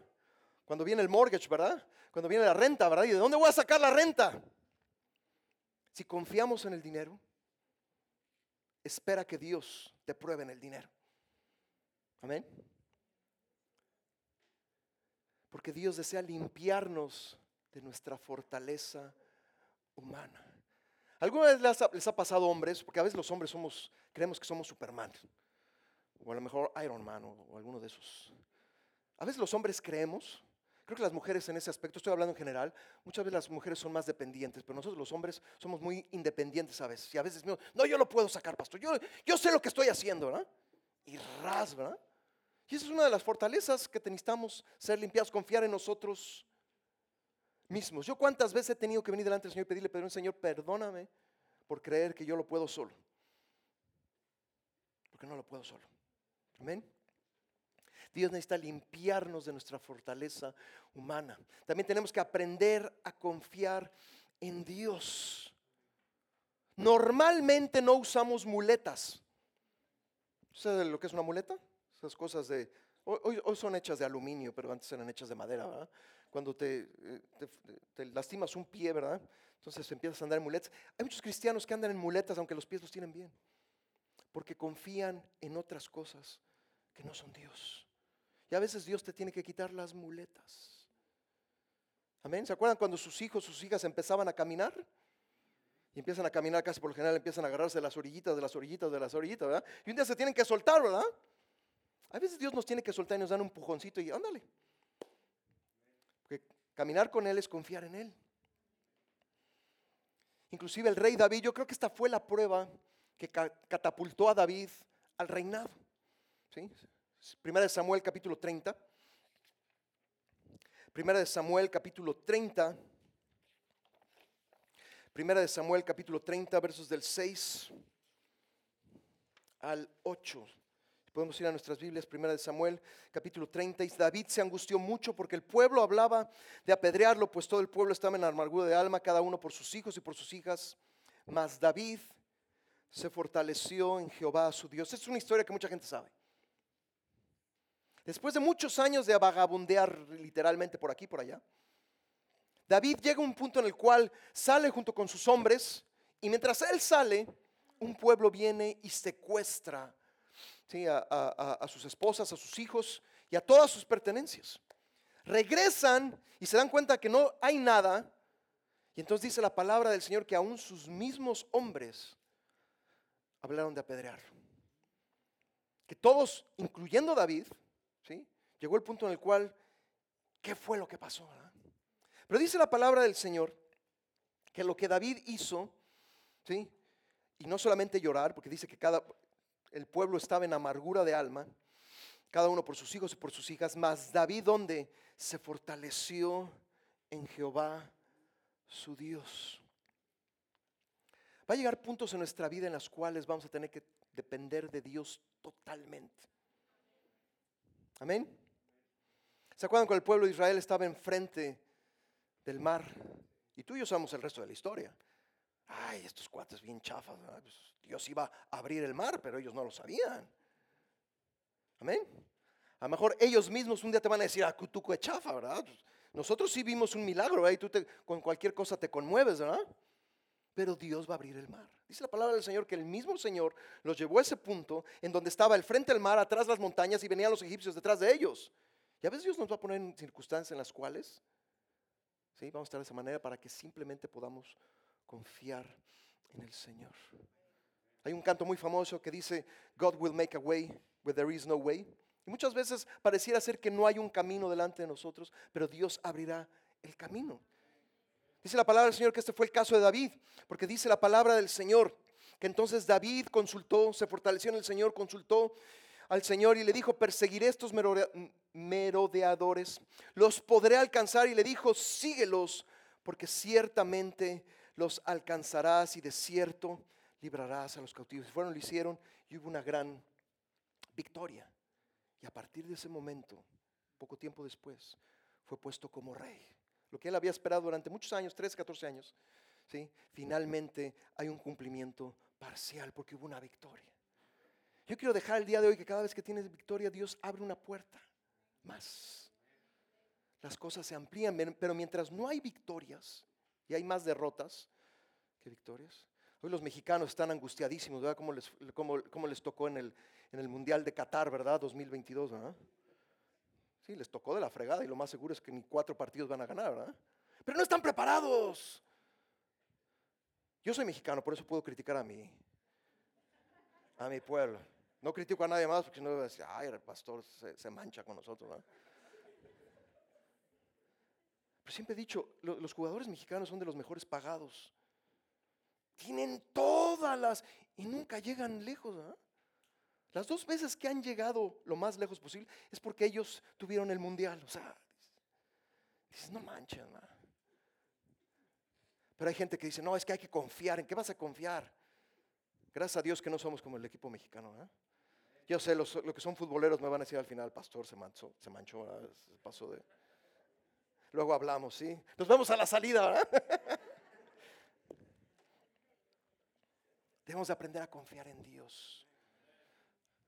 Cuando viene el mortgage, ¿verdad? Cuando viene la renta, ¿verdad? ¿Y de dónde voy a sacar la renta? Si confiamos en el dinero, espera que Dios te pruebe en el dinero. Amén. Porque Dios desea limpiarnos de nuestra fortaleza humana. ¿Alguna vez les ha, pasado hombres? Porque a veces los hombres somos, creemos que somos Superman. O a lo mejor Iron Man o alguno de esos. A veces los hombres creemos, creo que las mujeres en ese aspecto, estoy hablando en general, muchas veces las mujeres son más dependientes, pero nosotros los hombres somos muy independientes a veces. Y a veces, no, yo lo puedo sacar, pastor, yo, sé lo que estoy haciendo, ¿verdad? Y ras. Y esa es una de las fortalezas que necesitamos ser limpiados, confiar en nosotros mismos. Yo cuántas veces he tenido que venir delante del Señor y pedirle perdón, Señor, perdóname por creer que yo lo puedo solo. Porque no lo puedo solo. Amén. Dios necesita limpiarnos de nuestra fortaleza humana. También tenemos que aprender a confiar en Dios. Normalmente no usamos muletas. ¿Sabes lo que es una muleta? Esas cosas de... Hoy, son hechas de aluminio, pero antes eran hechas de madera, ¿verdad? Cuando te, eh, te, lastimas un pie, ¿verdad? Entonces empiezas a andar en muletas. Hay muchos cristianos que andan en muletas aunque los pies los tienen bien, porque confían en otras cosas que no son Dios. Y a veces Dios te tiene que quitar las muletas. Amén. ¿Se acuerdan cuando sus hijos, sus hijas empezaban a caminar? Y empiezan a caminar casi por lo general, empiezan a agarrarse de las orillitas, de las orillitas, de las orillitas, ¿verdad? Y un día se tienen que soltar, ¿verdad? A veces Dios nos tiene que soltar y nos dan un pujoncito y ándale. Porque caminar con Él es confiar en Él. inclusive el rey David, yo creo que esta fue la prueba que ca- catapultó a David al reinado. ¿sí? Primera de Samuel capítulo 30. Primera de Samuel capítulo 30. Primera de Samuel capítulo 30 versos del 6 al 8. Podemos ir a nuestras Biblias, Primera de Samuel, capítulo 30. Y David se angustió mucho porque el pueblo hablaba de apedrearlo, pues todo el pueblo estaba en amargura de alma, cada uno por sus hijos y por sus hijas. Mas David se fortaleció en Jehová su Dios. Es una historia que mucha gente sabe. Después de muchos años de vagabundear literalmente por aquí y por allá, David llega a un punto en el cual sale junto con sus hombres y mientras él sale, un pueblo viene y secuestra a, a- sus esposas, a sus hijos y a todas sus pertenencias. Regresan y se dan cuenta que no hay nada. Y entonces dice la palabra del Señor que aún sus mismos hombres hablaron de apedrearlo. Que todos, incluyendo David. Llegó el punto en el cual, ¿qué fue lo que pasó? Pero dice la palabra del Señor que lo que David hizo, ¿sí? y no solamente llorar, porque dice que cada, el pueblo estaba en amargura de alma, cada uno por sus hijos y por sus hijas, mas David donde se fortaleció en Jehová su Dios. Va a llegar puntos en nuestra vida en los cuales vamos a tener que depender de Dios totalmente. Amén. ¿Se acuerdan cuando el pueblo de Israel estaba enfrente del mar? Y tú y yo sabemos el resto de la historia. Ay, estos cuates bien chafas. Pues Dios iba a abrir el mar, pero ellos no lo sabían. Amén. A lo mejor ellos mismos un día te van a decir, ah, tú qué chafa, ¿verdad? Pues Nosotros sí vimos un milagro, ¿verdad? Y tú con cualquier cosa te conmueves, ¿verdad? Pero Dios va a abrir el mar. Dice la palabra del Señor que el mismo Señor los llevó a ese punto en donde estaba el frente del mar, atrás las montañas y venían los egipcios detrás de ellos. Y a veces Dios nos va a poner en circunstancias en las cuales, ¿sí? Vamos a estar de esa manera para que simplemente podamos confiar en el Señor. Hay un canto muy famoso que dice, God will make a way where there is no way. Y muchas veces pareciera ser que no hay un camino delante de nosotros, pero Dios abrirá el camino. Dice la palabra del Señor que este fue el caso de David, porque dice la palabra del Señor que entonces David consultó, se fortaleció en el Señor, consultó al Señor y le dijo, perseguiré estos merodea- merodeadores, los podré alcanzar y le dijo, síguelos, porque ciertamente los alcanzarás y de cierto librarás a los cautivos. Y Fueron, lo hicieron y hubo una gran victoria. Y a partir de ese momento, poco tiempo después, fue puesto como rey. Lo que él había esperado durante muchos años, 13, 14 años, ¿sí? finalmente hay un cumplimiento parcial porque hubo una victoria. Yo quiero dejar el día de hoy que cada vez que tienes victoria, Dios abre una puerta más. Las cosas se amplían, pero mientras no hay victorias y hay más derrotas que victorias. Hoy los mexicanos están angustiadísimos, ¿verdad? Cómo- les tocó en el, en el Mundial de Qatar, ¿verdad? 2022, ¿verdad? Sí, les tocó de la fregada y lo más seguro es que ni cuatro partidos van a ganar, ¿verdad? Pero no están preparados. Yo soy mexicano, por eso puedo criticar a mi, a mi pueblo. No critico a nadie más porque no, decir, ay, el pastor se, mancha con nosotros, ¿verdad? Pero siempre he dicho, lo- los jugadores mexicanos son de los mejores pagados. Tienen todas las y nunca llegan lejos, ¿verdad? Las dos veces que han llegado lo más lejos posible es porque ellos tuvieron el mundial. O sea, dices, no manches, ¿verdad? Pero hay gente que dice, no, es que hay que confiar. ¿En qué vas a confiar? Gracias a Dios que no somos como el equipo mexicano. ¿verdad? Yo sé, los, lo que son futboleros me van a decir al final, pastor, se manchó, se manchó, pasó de... Luego hablamos, ¿sí? Nos vemos a la salida, ¿verdad? Debemos de aprender a confiar en Dios.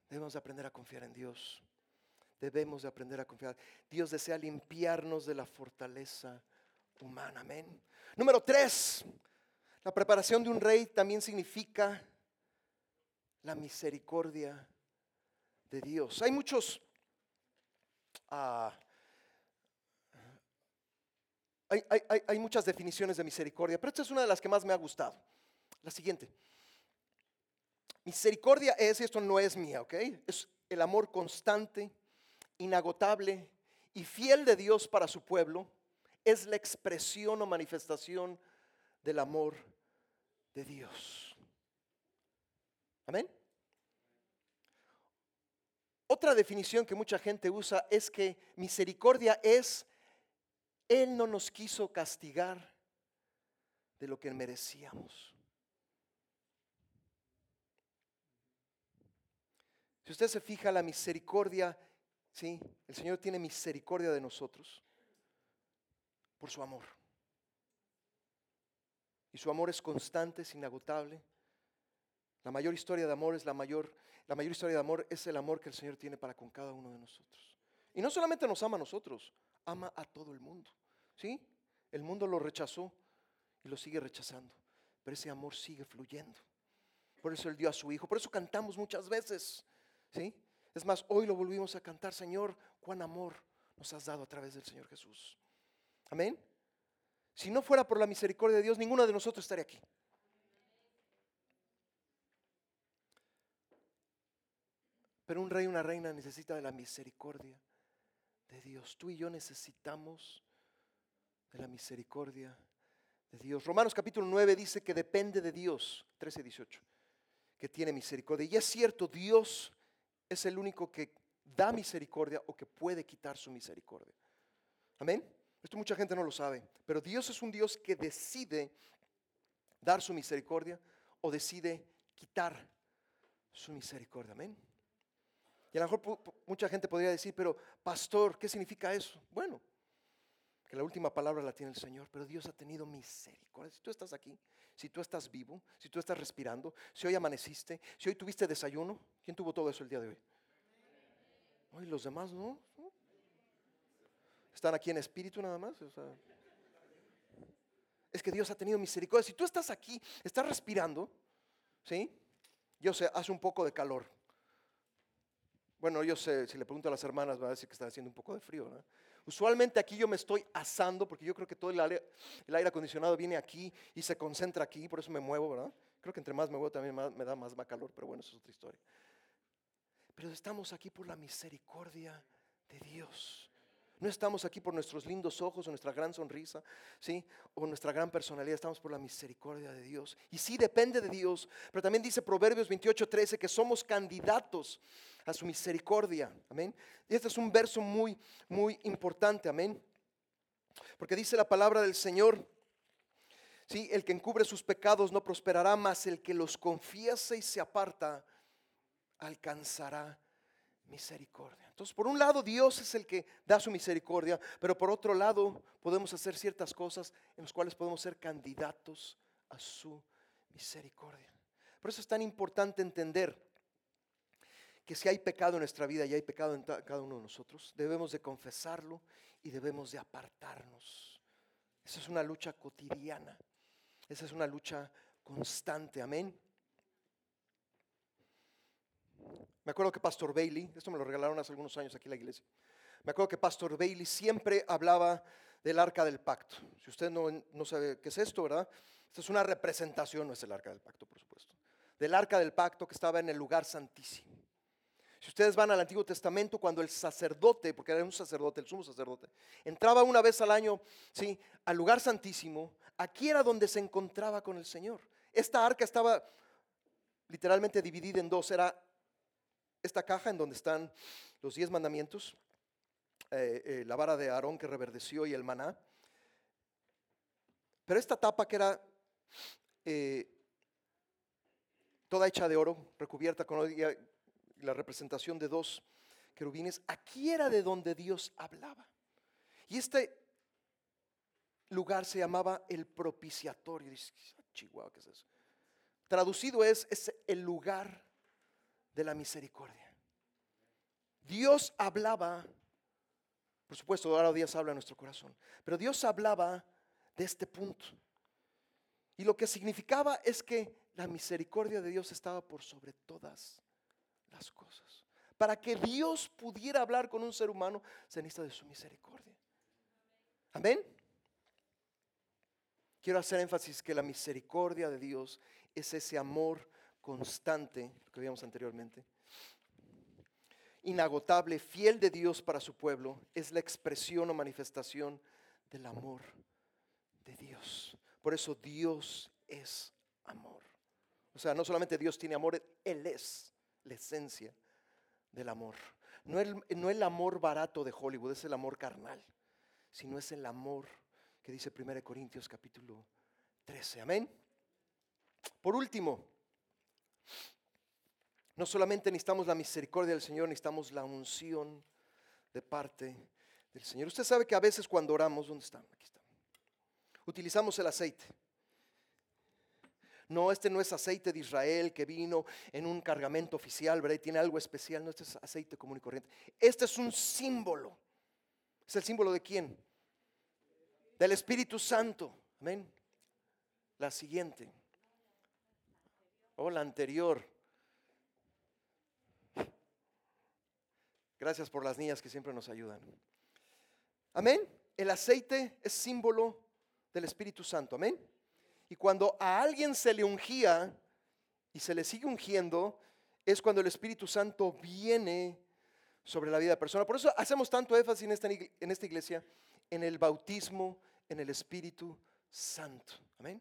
Debemos de aprender a confiar en Dios. Debemos de aprender a confiar. Dios desea limpiarnos de la fortaleza humana. Amén. Número tres, la preparación de un rey también significa la misericordia de Dios. Hay muchos, ah, hay, hay- hay- hay muchas definiciones de misericordia, pero esta es una de las que más me ha gustado. La siguiente. Misericordia es, y esto no es mía, ¿ok? Es el amor constante, inagotable y fiel de Dios para su pueblo. Es la expresión o manifestación del amor de Dios. Amén. Otra definición que mucha gente usa es que misericordia es, Él no nos quiso castigar de lo que merecíamos. Si usted se fija, la misericordia, sí, el Señor tiene misericordia de nosotros por su amor. Y su amor es constante, es inagotable. La mayor historia de amor es la mayor, la mayor historia de amor es el amor que el Señor tiene para con cada uno de nosotros. Y no solamente nos ama a nosotros, ama a todo el mundo. ¿Sí? El mundo lo rechazó y lo sigue rechazando, pero ese amor sigue fluyendo. Por eso Él dio a su Hijo, por eso cantamos muchas veces. ¿Sí? Es más, hoy lo volvimos a cantar, Señor, cuán amor nos has dado a través del Señor Jesús. Amén. Si no fuera por la misericordia de Dios, ninguno de nosotros estaría aquí. Pero un rey, una reina necesita de la misericordia de Dios. Tú y yo necesitamos de la misericordia de Dios. Romanos capítulo 9 dice que depende de Dios, 13 y 18, que tiene misericordia. Y es cierto, Dios es el único que da misericordia o que puede quitar su misericordia. Amén. Esto mucha gente no lo sabe, pero Dios es un Dios que decide dar su misericordia o decide quitar su misericordia. Amén. A lo mejor mucha gente podría decir, pero pastor, ¿qué significa eso? Bueno, que la última palabra la tiene el Señor, pero Dios ha tenido misericordia. Si tú estás aquí, si tú estás vivo, si tú estás respirando, si hoy amaneciste, si hoy tuviste desayuno, ¿quién tuvo todo eso el día de hoy? Hoy los demás no. Están aquí en espíritu nada más. es que Dios ha tenido misericordia. Si tú estás aquí, estás respirando, ¿sí? Yo sé, hace un poco de calor. Bueno, yo sé, si le pregunto a las hermanas, va a decir que está haciendo un poco de frío. ¿no? Usualmente aquí yo me estoy asando porque yo creo que todo el aire, acondicionado viene aquí y se concentra aquí, por eso me muevo, ¿verdad? Creo que entre más me muevo también me da más, más calor, pero bueno, eso es otra historia. Pero estamos aquí por la misericordia de Dios. No estamos aquí por nuestros lindos ojos o nuestra gran sonrisa, ¿sí? O nuestra gran personalidad, estamos por la misericordia de Dios. Y sí depende de Dios, pero también dice Proverbios 28:13 que somos candidatos a su misericordia. Amén. Y este es un verso muy muy importante, amén. Porque dice la palabra del Señor, sí, el que encubre sus pecados no prosperará, más el que los confiese y se aparta alcanzará misericordia. Entonces, por un lado, Dios es el que da su misericordia, pero por otro lado, podemos hacer ciertas cosas en las cuales podemos ser candidatos a su misericordia. Por eso es tan importante entender que si hay pecado en nuestra vida y hay pecado en cada uno de nosotros, debemos de confesarlo y debemos de apartarnos. Esa es una lucha cotidiana. Esa es una lucha constante. Amén. Me acuerdo que Pastor Bailey, esto me lo regalaron hace algunos años aquí en la iglesia, me acuerdo que Pastor Bailey siempre hablaba del arca del pacto. Si usted no, no sabe qué es esto, ¿verdad? Esto es una representación, no es el arca del pacto, por supuesto, del arca del pacto que estaba en el lugar santísimo. Si ustedes van al Antiguo Testamento, cuando el sacerdote, porque era un sacerdote, el sumo sacerdote, entraba una vez al año, sí, al lugar santísimo, aquí era donde se encontraba con el Señor. Esta arca estaba literalmente dividida en dos, era esta caja en donde están los diez mandamientos, eh, eh, la vara de Aarón que reverdeció y el maná. Pero esta tapa que era eh, toda hecha de oro, recubierta con la representación de dos querubines, aquí era de donde Dios hablaba. Y este lugar se llamaba el propiciatorio. Chihuahua, ¿qué es eso? Traducido es, es el lugar de la misericordia. Dios hablaba, por supuesto, ahora Dios habla en nuestro corazón, pero Dios hablaba de este punto. Y lo que significaba es que la misericordia de Dios estaba por sobre todas las cosas. Para que Dios pudiera hablar con un ser humano, se necesita de su misericordia. Amén. Quiero hacer énfasis que la misericordia de Dios es ese amor constante, que vimos anteriormente, inagotable, fiel de Dios para su pueblo, es la expresión o manifestación del amor de Dios. Por eso Dios es amor. O sea, no solamente Dios tiene amor, Él es la esencia del amor. No el, no el amor barato de Hollywood, es el amor carnal, sino es el amor que dice 1 Corintios capítulo 13. Amén. Por último, no solamente necesitamos la misericordia del Señor, necesitamos la unción de parte del Señor. Usted sabe que a veces cuando oramos, ¿dónde están? Aquí están. Utilizamos el aceite. No, este no es aceite de Israel que vino en un cargamento oficial, ¿verdad? Tiene algo especial. No, este es aceite común y corriente. Este es un símbolo. ¿Es el símbolo de quién? Del Espíritu Santo. Amén. La siguiente. O la anterior. Gracias por las niñas que siempre nos ayudan. Amén. El aceite es símbolo del Espíritu Santo. Amén. Y cuando a alguien se le ungía y se le sigue ungiendo, es cuando el Espíritu Santo viene sobre la vida de la persona. Por eso hacemos tanto énfasis en esta, iglesia, en el bautismo, en el Espíritu Santo. Amén.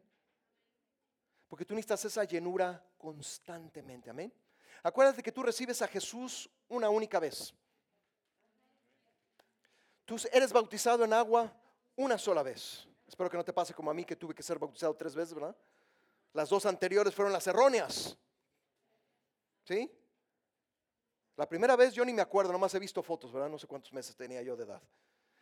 Porque tú necesitas esa llenura constantemente. Amén. Acuérdate que tú recibes a Jesús una única vez. Tú eres bautizado en agua una sola vez. Espero que no te pase como a mí que tuve que ser bautizado tres veces, ¿verdad? Las dos anteriores fueron las erróneas. ¿Sí? La primera vez yo ni me acuerdo, nomás he visto fotos, ¿verdad? No sé cuántos meses tenía yo de edad.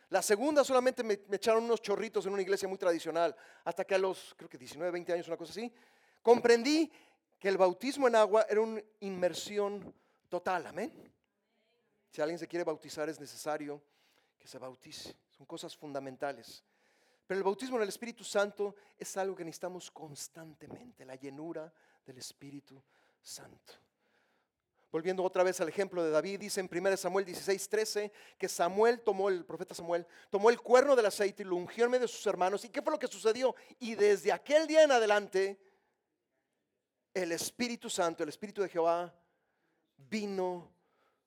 La segunda solamente me, echaron unos chorritos en una iglesia muy tradicional, hasta que a los, creo que 19, 20 años, una cosa así, comprendí que el bautismo en agua era una inmersión total, amén. Si alguien se quiere bautizar es necesario que se bautice, son cosas fundamentales. Pero el bautismo en el Espíritu Santo es algo que necesitamos constantemente, la llenura del Espíritu Santo. Volviendo otra vez al ejemplo de David, dice en 1 Samuel 16, 13, que Samuel tomó, el profeta Samuel, tomó el cuerno del aceite y lo ungió en medio de sus hermanos. ¿Y qué fue lo que sucedió? Y desde aquel día en adelante, el Espíritu Santo, el Espíritu de Jehová, vino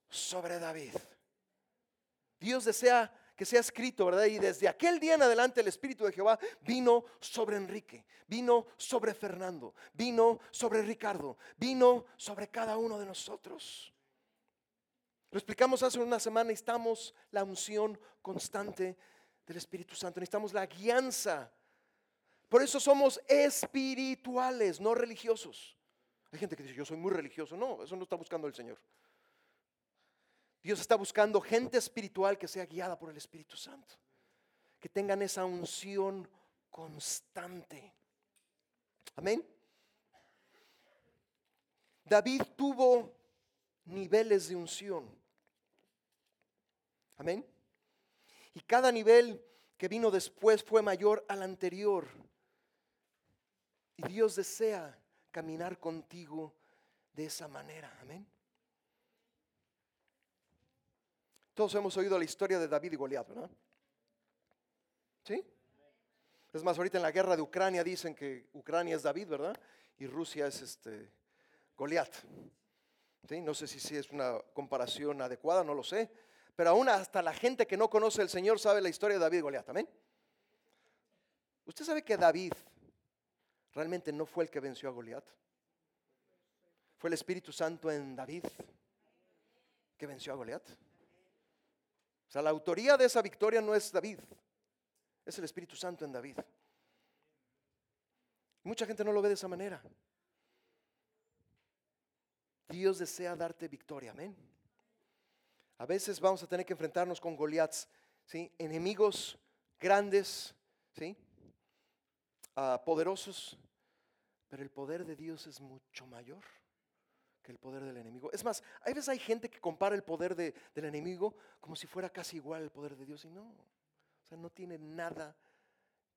sobre David. Dios desea que sea escrito, ¿verdad? Y desde aquel día en adelante el Espíritu de Jehová vino sobre Enrique, vino sobre Fernando, vino sobre Ricardo, vino sobre cada uno de nosotros. Lo explicamos hace una semana, necesitamos la unción constante del Espíritu Santo, necesitamos la guianza. Por eso somos espirituales, no religiosos. Hay gente que dice, yo soy muy religioso. No, eso no está buscando el Señor. Dios está buscando gente espiritual que sea guiada por el Espíritu Santo, que tengan esa unción constante. Amén. David tuvo niveles de unción. Amén. Y cada nivel que vino después fue mayor al anterior. Y Dios desea caminar contigo de esa manera. Amén. Todos hemos oído la historia de David y Goliat, ¿verdad? ¿Sí? Es más, ahorita en la guerra de Ucrania dicen que Ucrania es David, ¿verdad? Y Rusia es este Goliat. ¿Sí? No sé si, es una comparación adecuada, no lo sé. Pero aún hasta la gente que no conoce al Señor sabe la historia de David y Goliat. ¿Amén? ¿Usted sabe que David realmente no fue el que venció a Goliat? Fue el Espíritu Santo en David que venció a Goliat. O sea, la autoría de esa victoria no es David, es el Espíritu Santo en David. Mucha gente no lo ve de esa manera. Dios desea darte victoria, amén. A veces vamos a tener que enfrentarnos con Goliaths, ¿sí? enemigos grandes, ¿sí? Ah, poderosos, pero el poder de Dios es mucho mayor el poder del enemigo. Es más, hay veces hay gente que compara el poder del enemigo como si fuera casi igual al poder de Dios y no. O sea, no tiene nada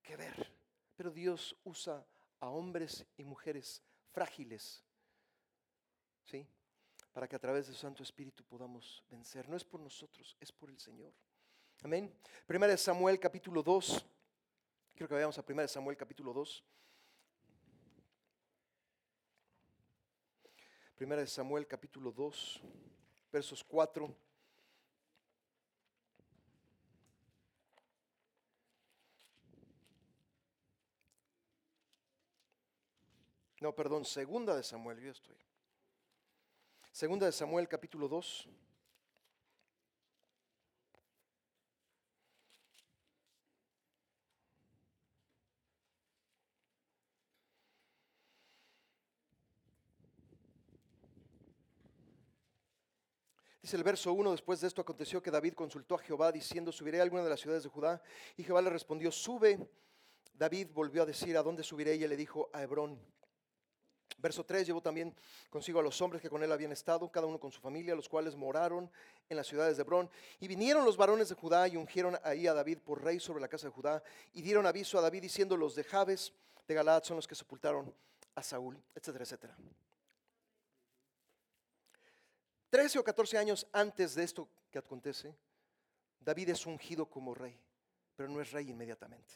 que ver. Pero Dios usa a hombres y mujeres frágiles, ¿sí? Para que a través de su Santo Espíritu podamos vencer. No es por nosotros, es por el Señor. Amén. Primera de Samuel capítulo 2. Quiero que vayamos a Primera de Samuel capítulo 2. Primera de Samuel capítulo 2, versos 4. No, perdón, segunda de Samuel, yo estoy. Segunda de Samuel, capítulo 2. Dice el verso 1, después de esto aconteció que David consultó a Jehová diciendo, subiré a alguna de las ciudades de Judá. Y Jehová le respondió, sube. David volvió a decir, ¿a dónde subiré? Y él le dijo, a Hebrón. Verso 3, llevó también consigo a los hombres que con él habían estado, cada uno con su familia, los cuales moraron en las ciudades de Hebrón. Y vinieron los varones de Judá y ungieron ahí a David por rey sobre la casa de Judá. Y dieron aviso a David diciendo, los de Jabes de Galaad son los que sepultaron a Saúl, etcétera, etcétera. 13 o 14 años antes de esto que acontece, David es ungido como rey, pero no es rey inmediatamente.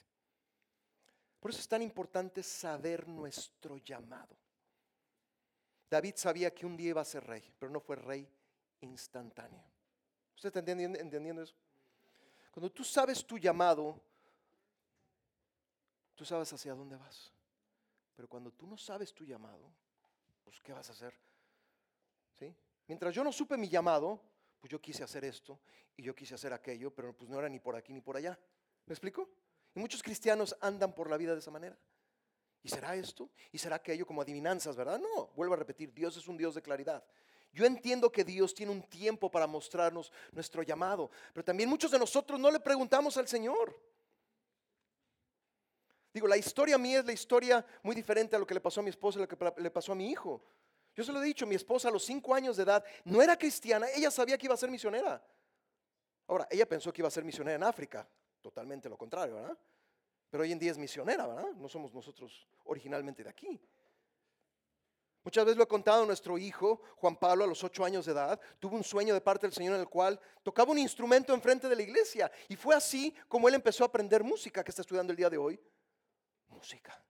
Por eso es tan importante saber nuestro llamado. David sabía que un día iba a ser rey, pero no fue rey instantáneo. ¿Usted está entendiendo, entendiendo eso? Cuando tú sabes tu llamado, tú sabes hacia dónde vas. Pero cuando tú no sabes tu llamado, pues ¿qué vas a hacer? ¿Sí? Mientras yo no supe mi llamado, pues yo quise hacer esto y yo quise hacer aquello, pero pues no era ni por aquí ni por allá. ¿Me explico? Y muchos cristianos andan por la vida de esa manera. ¿Y será esto? ¿Y será aquello como adivinanzas, verdad? No, vuelvo a repetir, Dios es un Dios de claridad. Yo entiendo que Dios tiene un tiempo para mostrarnos nuestro llamado, pero también muchos de nosotros no le preguntamos al Señor. Digo, la historia mía es la historia muy diferente a lo que le pasó a mi esposa y lo que le pasó a mi hijo. Yo se lo he dicho, mi esposa a los cinco años de edad no era cristiana, ella sabía que iba a ser misionera. Ahora, ella pensó que iba a ser misionera en África, totalmente lo contrario, ¿verdad? Pero hoy en día es misionera, ¿verdad? No somos nosotros originalmente de aquí. Muchas veces lo he contado, nuestro hijo, Juan Pablo, a los ocho años de edad, tuvo un sueño de parte del Señor en el cual tocaba un instrumento enfrente de la iglesia. Y fue así como él empezó a aprender música que está estudiando el día de hoy. Música.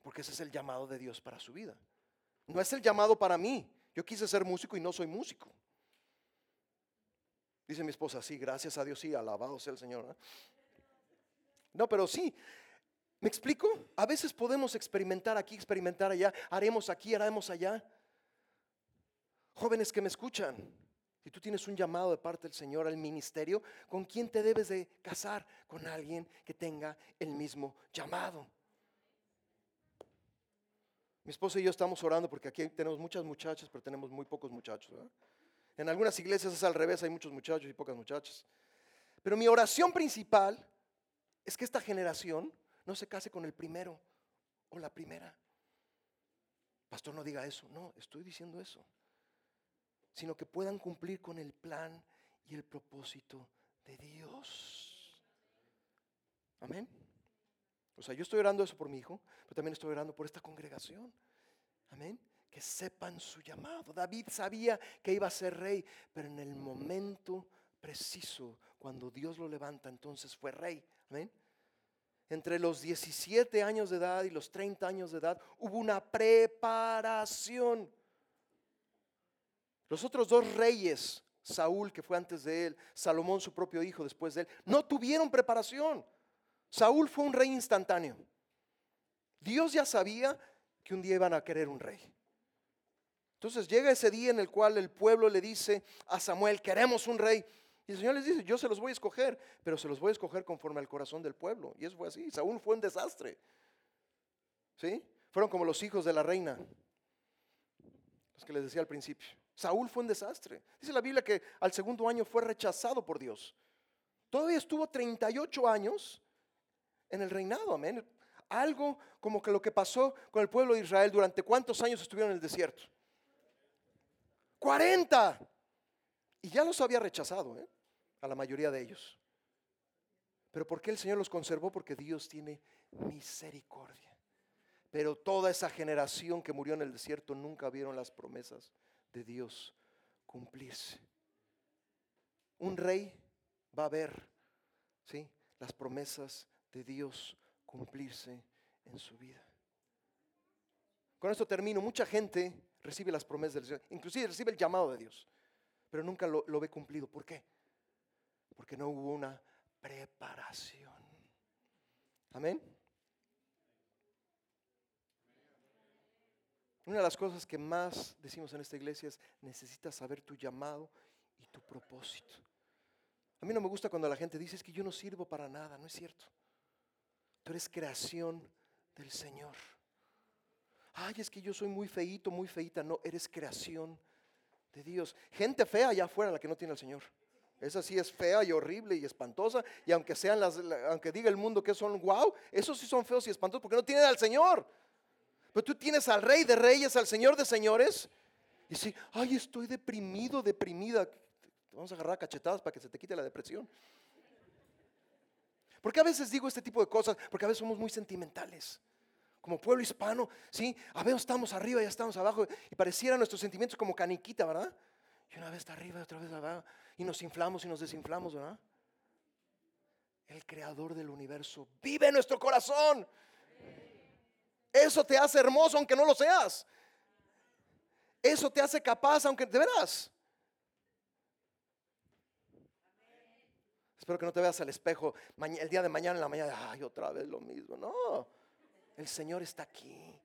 Porque ese es el llamado de Dios para su vida. No es el llamado para mí. Yo quise ser músico y no soy músico. Dice mi esposa, sí, gracias a Dios, sí, alabado sea el Señor. ¿eh? No, pero sí, ¿me explico? A veces podemos experimentar aquí, experimentar allá, haremos aquí, haremos allá. Jóvenes que me escuchan, si tú tienes un llamado de parte del Señor al ministerio, ¿con quién te debes de casar? Con alguien que tenga el mismo llamado. Mi esposa y yo estamos orando porque aquí tenemos muchas muchachas, pero tenemos muy pocos muchachos. En algunas iglesias es al revés, hay muchos muchachos y pocas muchachas. Pero mi oración principal es que esta generación no se case con el primero o la primera. Pastor, no diga eso. No, estoy diciendo eso. Sino que puedan cumplir con el plan y el propósito de Dios. Amén. O sea, yo estoy orando eso por mi hijo, pero también estoy orando por esta congregación. Amén. Que sepan su llamado. David sabía que iba a ser rey, pero en el momento preciso, cuando Dios lo levanta, entonces fue rey. Amén. Entre los 17 años de edad y los 30 años de edad hubo una preparación. Los otros dos reyes, Saúl que fue antes de él, Salomón su propio hijo después de él, no tuvieron preparación. Saúl fue un rey instantáneo. Dios ya sabía que un día iban a querer un rey. Entonces llega ese día en el cual el pueblo le dice a Samuel, queremos un rey. Y el Señor les dice, yo se los voy a escoger, pero se los voy a escoger conforme al corazón del pueblo. Y eso fue así. Saúl fue un desastre. ¿Sí? Fueron como los hijos de la reina, los que les decía al principio. Saúl fue un desastre. Dice la Biblia que al segundo año fue rechazado por Dios. Todavía estuvo 38 años en el reinado, amén. Algo como que lo que pasó con el pueblo de Israel durante cuántos años estuvieron en el desierto. 40. Y ya los había rechazado, ¿eh? a la mayoría de ellos. Pero ¿por qué el Señor los conservó? Porque Dios tiene misericordia. Pero toda esa generación que murió en el desierto nunca vieron las promesas de Dios cumplirse. Un rey va a ver ¿sí? las promesas de Dios cumplirse en su vida. Con esto termino. Mucha gente recibe las promesas del Señor, inclusive recibe el llamado de Dios, pero nunca lo, ve cumplido. ¿Por qué? Porque no hubo una preparación. Amén. Una de las cosas que más decimos en esta iglesia es necesitas saber tu llamado y tu propósito. A mí no me gusta cuando la gente dice es que yo no sirvo para nada, no es cierto. Tú eres creación del Señor. Ay, es que yo soy muy feíto, muy feíta. No, eres creación de Dios. Gente fea allá afuera la que no tiene al Señor. Esa sí es fea y horrible y espantosa. Y aunque sean las, aunque diga el mundo que son wow, esos sí son feos y espantosos porque no tienen al Señor. Pero tú tienes al Rey de Reyes, al Señor de Señores. Y sí, ay, estoy deprimido, deprimida. Vamos a agarrar cachetadas para que se te quite la depresión. Porque a veces digo este tipo de cosas? Porque a veces somos muy sentimentales. Como pueblo hispano, ¿sí? A veces estamos arriba y estamos abajo. Y parecieran nuestros sentimientos como caniquita, ¿verdad? Y una vez está arriba y otra vez abajo. Y nos inflamos y nos desinflamos, ¿verdad? El creador del universo vive en nuestro corazón. Eso te hace hermoso aunque no lo seas. Eso te hace capaz aunque de veras. Espero que no te veas al espejo el día de mañana en la mañana, ay, otra vez lo mismo. No, el Señor está aquí.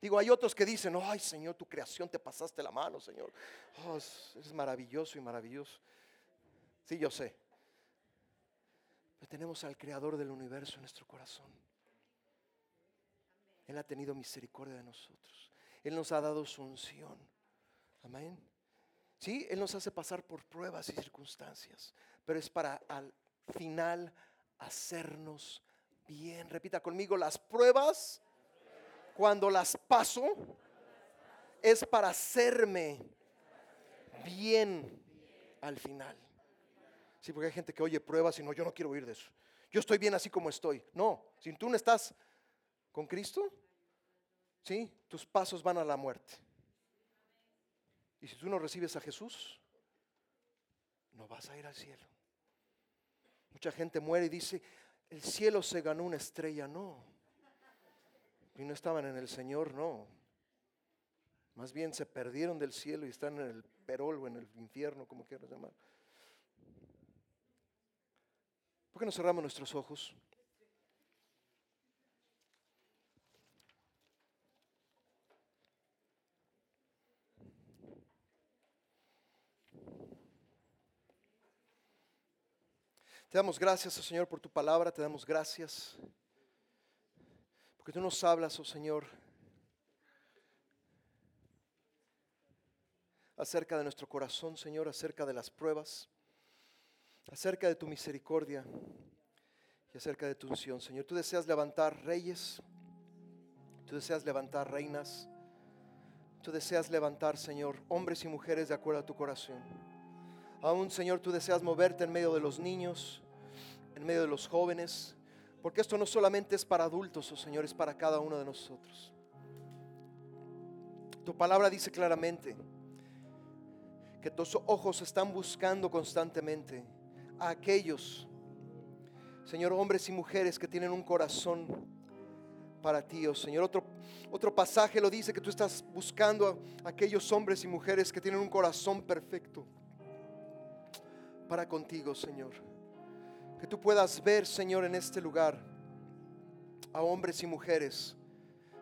Digo, hay otros que dicen, ay Señor, tu creación te pasaste la mano, Señor. Oh, es, maravilloso y maravilloso. Sí, yo sé. Pero tenemos al Creador del universo en nuestro corazón. Él ha tenido misericordia de nosotros. Él nos ha dado su unción. Amén. Sí, Él nos hace pasar por pruebas y circunstancias pero es para al final hacernos bien. Repita conmigo, las pruebas, cuando las paso, es para hacerme bien al final. Sí, porque hay gente que oye pruebas y no, yo no quiero oír de eso. Yo estoy bien así como estoy. No, si tú no estás con Cristo, sí, tus pasos van a la muerte. Y si tú no recibes a Jesús, no vas a ir al cielo. Mucha gente muere y dice, el cielo se ganó una estrella. No. Y no estaban en el Señor, no. Más bien se perdieron del cielo y están en el perol o en el infierno, como quieras llamar. ¿Por qué no cerramos nuestros ojos? Te damos gracias, oh Señor, por tu palabra, te damos gracias. Porque tú nos hablas, oh Señor, acerca de nuestro corazón, Señor, acerca de las pruebas, acerca de tu misericordia y acerca de tu unción, Señor. Tú deseas levantar reyes, tú deseas levantar reinas, tú deseas levantar, Señor, hombres y mujeres de acuerdo a tu corazón. Aún, Señor, tú deseas moverte en medio de los niños, en medio de los jóvenes, porque esto no solamente es para adultos, oh Señor, es para cada uno de nosotros. Tu palabra dice claramente que tus ojos están buscando constantemente a aquellos, Señor, hombres y mujeres que tienen un corazón para ti, oh Señor. Otro, otro pasaje lo dice que tú estás buscando a aquellos hombres y mujeres que tienen un corazón perfecto para contigo, Señor. Que tú puedas ver, Señor, en este lugar a hombres y mujeres,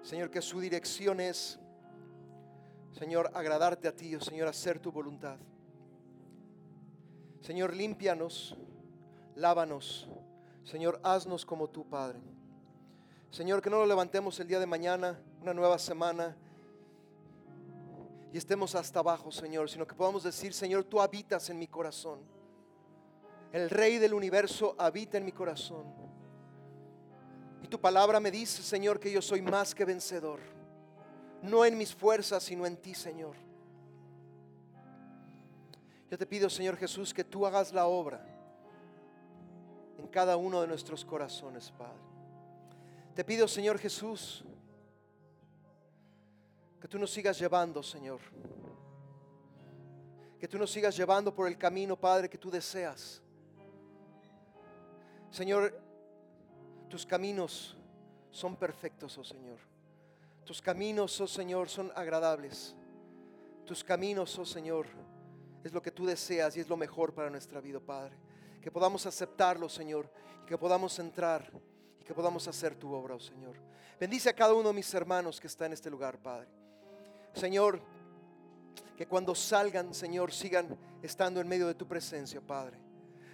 Señor, que su dirección es, Señor, agradarte a ti, oh Señor, hacer tu voluntad. Señor, límpianos, lávanos, Señor, haznos como tú, Padre. Señor, que no lo levantemos el día de mañana, una nueva semana, y estemos hasta abajo, Señor, sino que podamos decir, Señor, tú habitas en mi corazón. El Rey del universo habita en mi corazón. Y tu palabra me dice, Señor, que yo soy más que vencedor. No en mis fuerzas, sino en ti, Señor. Yo te pido, Señor Jesús, que tú hagas la obra en cada uno de nuestros corazones, Padre. Te pido, Señor Jesús, que tú nos sigas llevando, Señor. Que tú nos sigas llevando por el camino, Padre, que tú deseas. Señor, tus caminos son perfectos, oh Señor. Tus caminos, oh Señor, son agradables. Tus caminos, oh Señor, es lo que tú deseas y es lo mejor para nuestra vida, Padre. Que podamos aceptarlo, Señor, y que podamos entrar y que podamos hacer tu obra, oh Señor. Bendice a cada uno de mis hermanos que está en este lugar, Padre. Señor, que cuando salgan, Señor, sigan estando en medio de tu presencia, Padre.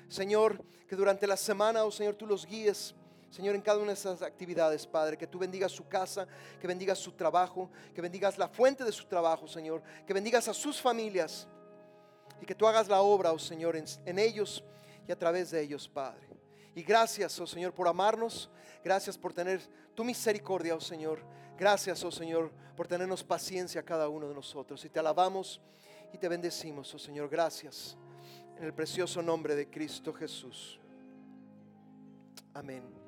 Señor, que durante la semana, oh Señor, tú los guíes. Señor, en cada una de esas actividades, Padre, que tú bendigas su casa, que bendigas su trabajo, que bendigas la fuente de su trabajo, Señor, que bendigas a sus familias y que tú hagas la obra, oh Señor, en, en ellos y a través de ellos, Padre. Y gracias, oh Señor, por amarnos. Gracias por tener tu misericordia, oh Señor. Gracias, oh Señor, por tenernos paciencia a cada uno de nosotros. Y te alabamos y te bendecimos, oh Señor. Gracias. En el precioso nombre de Cristo Jesús. Amén.